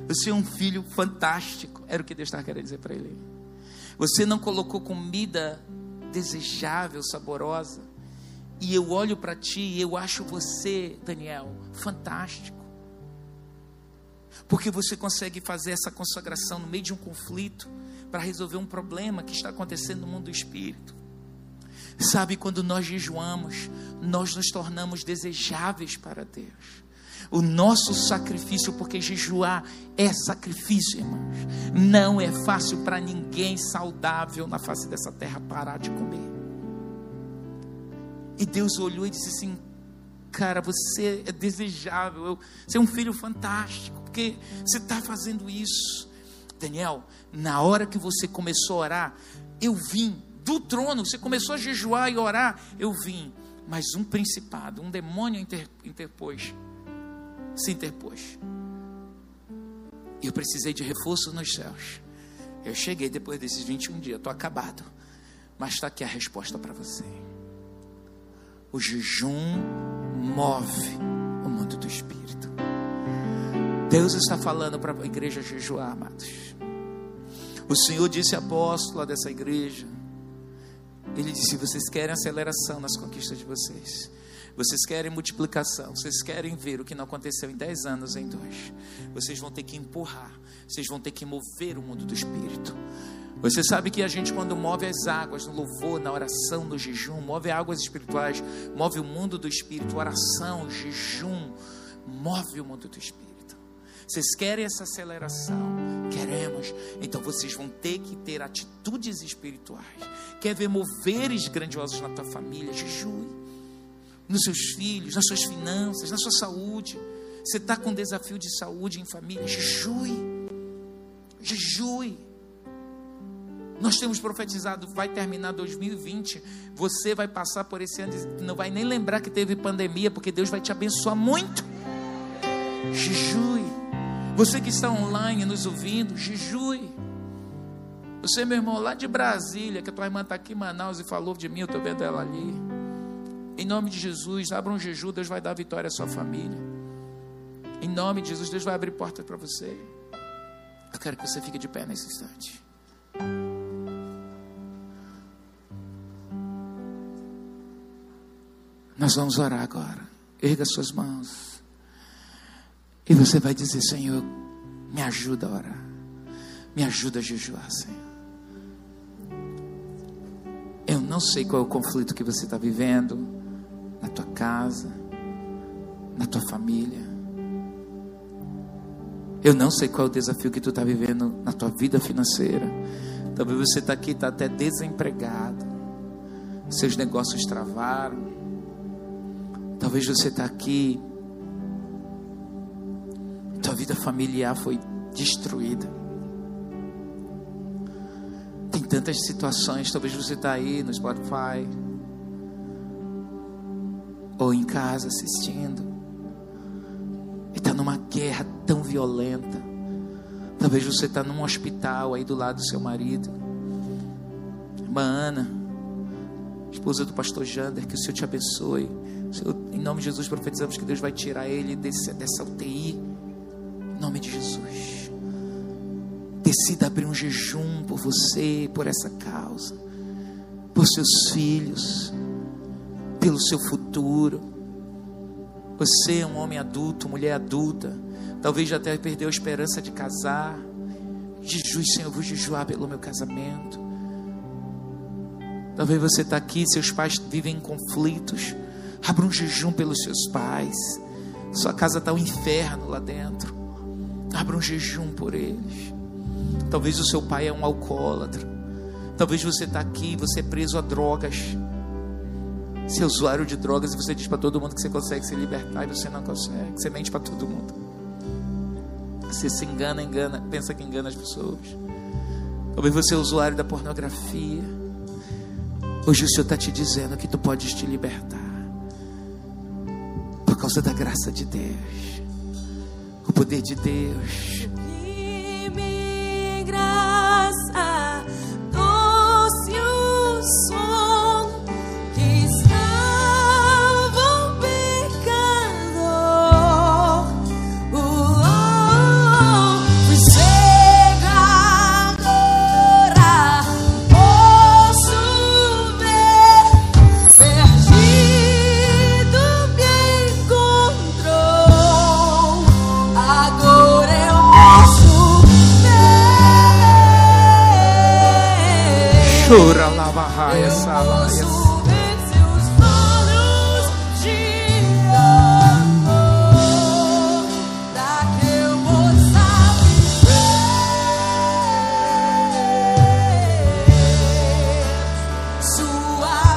Você é um filho fantástico. Era o que Deus estava querendo dizer para ele. Você não colocou comida desejável, saborosa. E eu olho para ti e eu acho você, Daniel, fantástico. Porque você consegue fazer essa consagração no meio de um conflito para resolver um problema que está acontecendo no mundo do espírito. Sabe, quando nós jejuamos, nós nos tornamos desejáveis para Deus. O nosso sacrifício, porque jejuar é sacrifício, irmãos. Não é fácil para ninguém saudável na face dessa terra parar de comer. E Deus olhou e disse assim: Cara, você é desejável, você é um filho fantástico, porque você está fazendo isso. Daniel, na hora que você começou a orar, eu vim do trono, você começou a jejuar e orar, eu vim. Mas um principado, um demônio inter, interpôs, se interpôs. E eu precisei de reforço nos céus. Eu cheguei depois desses 21 dias, estou acabado. Mas está aqui a resposta para você. O jejum move o mundo do espírito. Deus está falando para a igreja jejuar, amados. O Senhor disse apóstola dessa igreja, ele disse: vocês querem aceleração nas conquistas de vocês. Vocês querem multiplicação, vocês querem ver o que não aconteceu em dez anos, em dois. Vocês vão ter que empurrar, vocês vão ter que mover o mundo do Espírito. Você sabe que a gente, quando move as águas, no louvor, na oração, no jejum, move águas espirituais, move o mundo do Espírito, oração, jejum, move o mundo do Espírito. Vocês querem essa aceleração? Queremos. Então vocês vão ter que ter atitudes espirituais. Quer ver moveres grandiosos na tua família? Jejue. Nos seus filhos, nas suas finanças, na sua saúde. Você está com desafio de saúde em família? Jejue. Jejue. Nós temos profetizado, vai terminar 2020. Você vai passar por esse ano, não vai nem lembrar que teve pandemia, porque Deus vai te abençoar muito. Jejue. Você que está online nos ouvindo, jejue. Você, meu irmão, lá de Brasília, que a tua irmã está aqui em Manaus e falou de mim, eu estou vendo ela ali. Em nome de Jesus, abra um jejum, Deus vai dar vitória à sua família. Em nome de Jesus, Deus vai abrir portas para você. Eu quero que você fique de pé nesse instante. Nós vamos orar agora. Erga suas mãos. E você vai dizer: Senhor, me ajuda a orar. Me ajuda a jejuar, Senhor. Eu não sei qual é o conflito que você está vivendo na tua casa, na tua família. Eu não sei qual é o desafio que tu está vivendo na tua vida financeira. Talvez você está aqui, está até desempregado. Seus negócios travaram. Talvez você está aqui tua vida familiar foi destruída. Tem tantas situações, talvez você está aí no Spotify, ou em casa assistindo, e está numa guerra tão violenta. Talvez você está num hospital aí do lado do seu marido. Irmã Ana, esposa do pastor Jander, que o Senhor te abençoe. Em nome de Jesus, profetizamos que Deus vai tirar ele desse, dessa UTI. Em nome de Jesus. Decida abrir um jejum por você, por essa causa, por seus filhos, pelo seu futuro. Você é um homem adulto, mulher adulta, talvez já até perdeu a esperança de casar. Jejue, Senhor, eu vou jejuar pelo meu casamento. Talvez você está aqui, seus pais vivem conflitos. Abra um jejum pelos seus pais. Sua casa está um inferno lá dentro. Abra um jejum por eles. Talvez o seu pai é um alcoólatra. Talvez você está aqui, você é preso a drogas. Você é usuário de drogas e você diz para todo mundo que você consegue se libertar e você não consegue. Você mente para todo mundo. Você se engana, engana, pensa que engana as pessoas. Talvez você é usuário da pornografia. Hoje o Senhor está te dizendo que tu podes te libertar por causa da graça de Deus, o poder de Deus. Dime graça,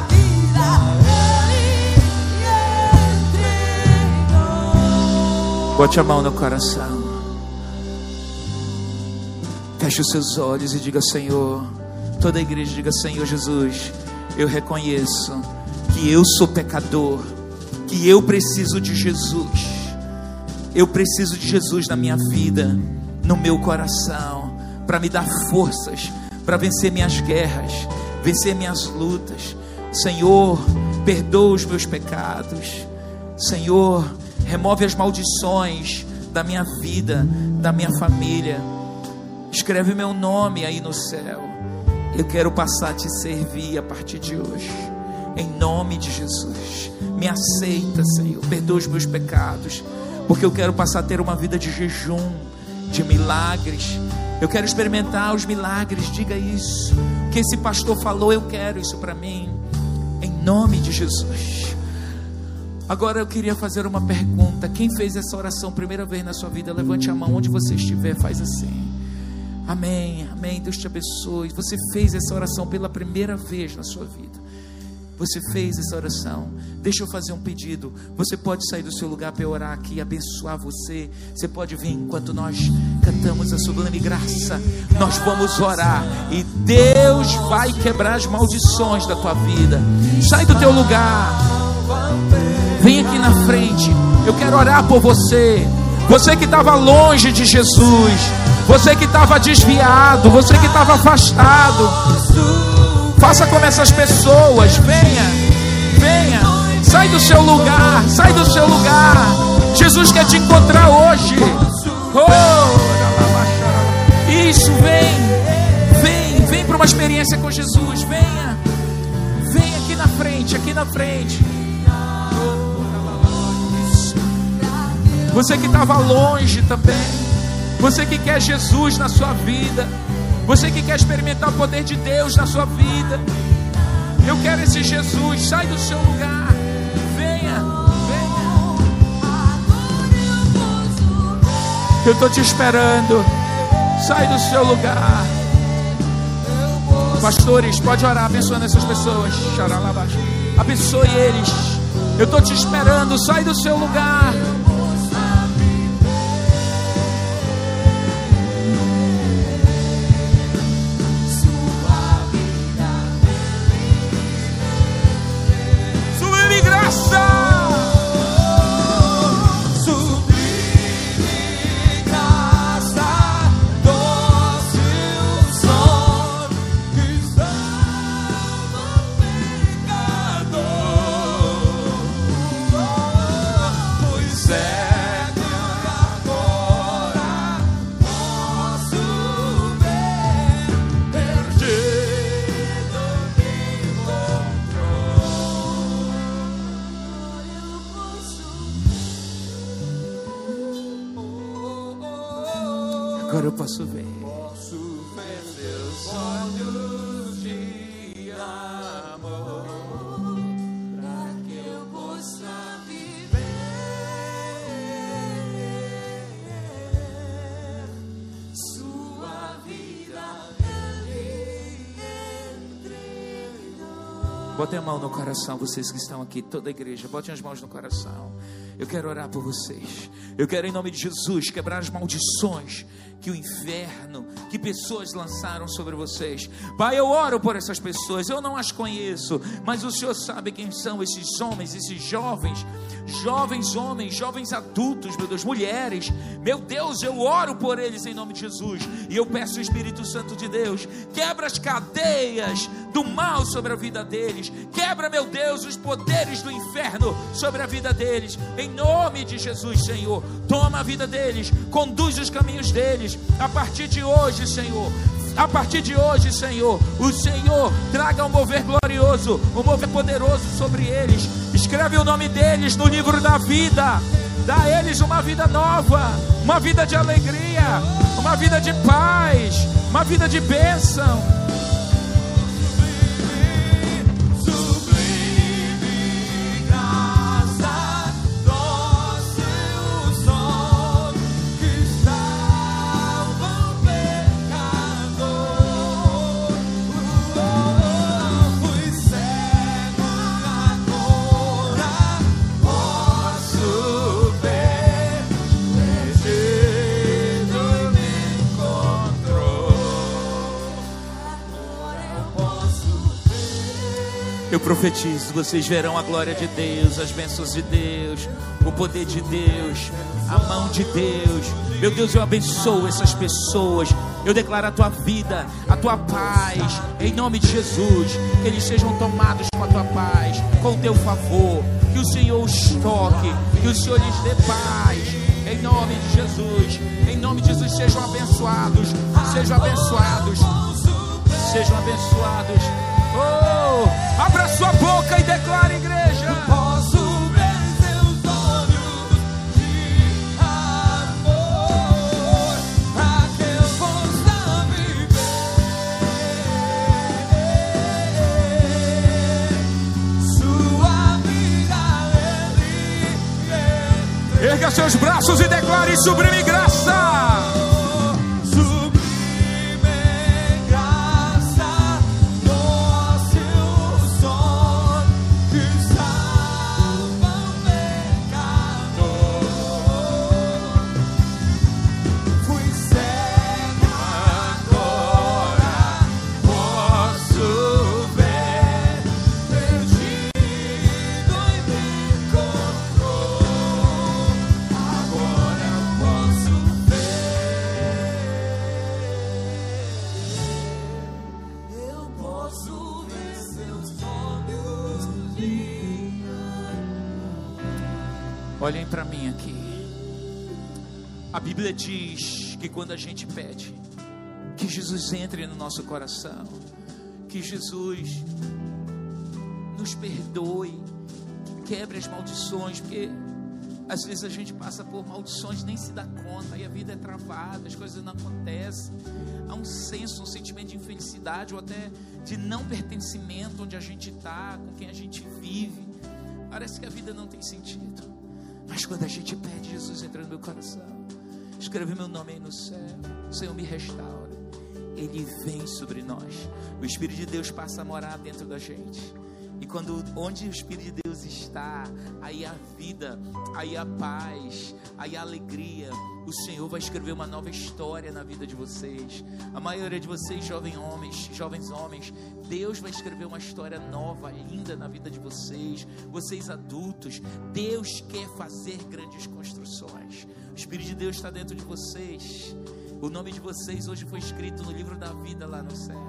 vida ele entregou. Bote a mão no coração. Feche os seus olhos e diga: Senhor. Toda a igreja diga: Senhor Jesus, eu reconheço que eu sou pecador, que eu preciso de Jesus. Eu preciso de Jesus na minha vida, no meu coração, para me dar forças, para vencer minhas guerras, vencer minhas lutas. Senhor, perdoa os meus pecados. Senhor, remove as maldições da minha vida, da minha família. Escreve meu nome aí no céu. Eu quero passar a te servir a partir de hoje. Em nome de Jesus. Me aceita, Senhor. Perdoa os meus pecados. Porque eu quero passar a ter uma vida de jejum, de milagres. Eu quero experimentar os milagres. Diga isso. O que esse pastor falou, eu quero isso para mim. Em nome de Jesus. Agora eu queria fazer uma pergunta. Quem fez essa oração primeira vez na sua vida, levante a mão onde você estiver, faz assim. Amém, amém. Deus te abençoe. Você fez essa oração pela primeira vez na sua vida. Você fez essa oração. Deixa eu fazer um pedido. Você pode sair do seu lugar para orar aqui, abençoar você. Você pode vir enquanto nós cantamos a sublime graça. Nós vamos orar e Deus vai quebrar as maldições da tua vida. Sai do teu lugar. Vem aqui na frente. Eu quero orar por você. Você que estava longe de Jesus. Você que estava desviado. Você que estava afastado. Faça como essas pessoas. Venha. Venha. Sai do seu lugar. Sai do seu lugar. Jesus quer te encontrar hoje. Oh, isso, vem. Vem. Vem para uma experiência com Jesus. Venha. Vem aqui na frente. Aqui na frente. Você que estava longe também. Você que quer Jesus na sua vida. Você que quer experimentar o poder de Deus na sua vida. Eu quero esse Jesus. Sai do seu lugar. Venha, venha. Eu estou te esperando. Sai do seu lugar. Pastores, pode orar abençoando essas pessoas. Abençoe eles. Eu estou te esperando. Sai do seu lugar. No coração, vocês que estão aqui, toda a igreja, botem as mãos no coração. Eu quero orar por vocês. Eu quero, em nome de Jesus, quebrar as maldições que o inferno, que pessoas lançaram sobre vocês. Pai, eu oro por essas pessoas. Eu não as conheço, mas o Senhor sabe quem são esses homens, esses jovens, jovens homens, jovens adultos, meu Deus, mulheres. Meu Deus, eu oro por eles em nome de Jesus. E eu peço o Espírito Santo de Deus, quebra as cadeias do mal sobre a vida deles. Quebra, meu Deus, os poderes do inferno sobre a vida deles. Em nome de Jesus, Senhor. Toma a vida deles, conduz os caminhos deles. A partir de hoje, Senhor. A partir de hoje, Senhor, o Senhor traga um mover glorioso, um mover poderoso sobre eles. Escreve o nome deles no livro da vida. Dá a eles uma vida nova, uma vida de alegria, uma vida de paz, uma vida de bênção. Profetizo, vocês verão a glória de Deus, as bênçãos de Deus, o poder de Deus, a mão de Deus. Meu Deus, eu abençoo essas pessoas. Eu declaro a tua vida, a tua paz, em nome de Jesus. Que eles sejam tomados com a tua paz, com o teu favor. Que o Senhor os toque, que o Senhor lhes dê paz. Em nome de Jesus, em nome de Jesus, sejam abençoados, sejam abençoados, sejam abençoados. Oh, abra sua boca e declare, igreja. Posso ver seus olhos de amor para que eu possa viver sua vida ele Erga seus braços e declare sublime graça. Bíblia diz que quando a gente pede que Jesus entre no nosso coração, que Jesus nos perdoe, quebre as maldições, porque às vezes a gente passa por maldições nem se dá conta e a vida é travada, as coisas não acontecem. Há um senso, um sentimento de infelicidade ou até de não pertencimento onde a gente está, com quem a gente vive. Parece que a vida não tem sentido. Mas quando a gente pede, Jesus entra no meu coração, escreve meu nome aí no céu, o Senhor me restaura. Ele vem sobre nós. O Espírito de Deus passa a morar dentro da gente. E quando onde o Espírito de Deus está, aí a vida, aí a paz, aí a alegria. O Senhor vai escrever uma nova história na vida de vocês. A maioria de vocês, jovens homens, jovens homens, Deus vai escrever uma história nova, linda na vida de vocês. Vocês adultos, Deus quer fazer grandes construções. O Espírito de Deus está dentro de vocês. O nome de vocês hoje foi escrito no livro da vida lá no céu.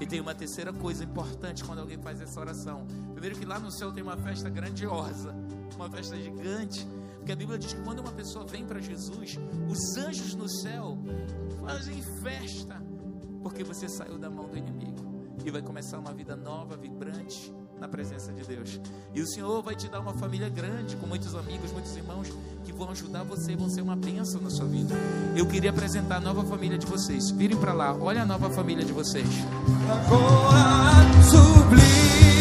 E tem uma terceira coisa importante quando alguém faz essa oração. Primeiro que lá no céu tem uma festa grandiosa, uma festa gigante. Porque a Bíblia diz que quando uma pessoa vem para Jesus, os anjos no céu fazem festa. Porque você saiu da mão do inimigo. E vai começar uma vida nova, vibrante, na presença de Deus. E o Senhor vai te dar uma família grande, com muitos amigos, muitos irmãos que vão ajudar você, vão ser uma bênção na sua vida. Eu queria apresentar a nova família de vocês. Virem para lá, olha a nova família de vocês. Agora sublime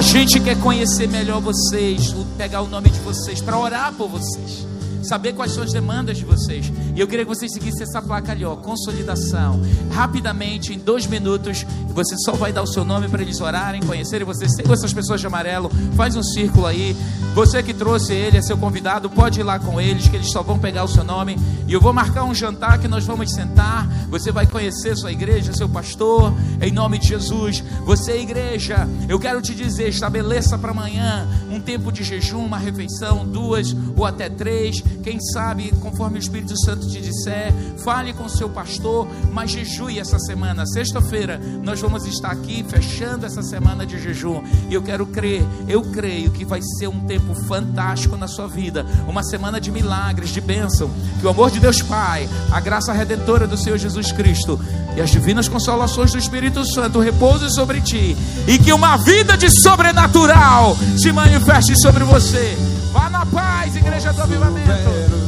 a gente quer conhecer melhor vocês, pegar o nome de vocês, para orar por vocês, saber quais são as demandas de vocês. E eu queria que vocês seguissem essa placa ali, ó, consolidação. Rapidamente, em dois minutos, você só vai dar o seu nome para eles orarem, conhecerem você. Siga essas pessoas de amarelo, faz um círculo aí. Você que trouxe ele, é seu convidado, pode ir lá com eles, que eles só vão pegar o seu nome. E eu vou marcar um jantar que nós vamos sentar. Você vai conhecer sua igreja, seu pastor, em nome de Jesus. Você, igreja, eu quero te dizer: estabeleça para amanhã um tempo de jejum, uma refeição, duas ou até três. Quem sabe, conforme o Espírito Santo te disser, fale com seu pastor, mas jejue essa semana. Sexta-feira, nós vamos estar aqui fechando essa semana de jejum. E eu quero crer, eu creio que vai ser um tempo fantástico na sua vida. Uma semana de milagres, de bênção. Que o amor de Deus Pai, a graça redentora do Senhor Jesus Cristo e as divinas consolações do Espírito Santo repousem sobre ti. E que uma vida de sobrenatural se manifeste sobre você. Vá na paz, igreja do avivamento.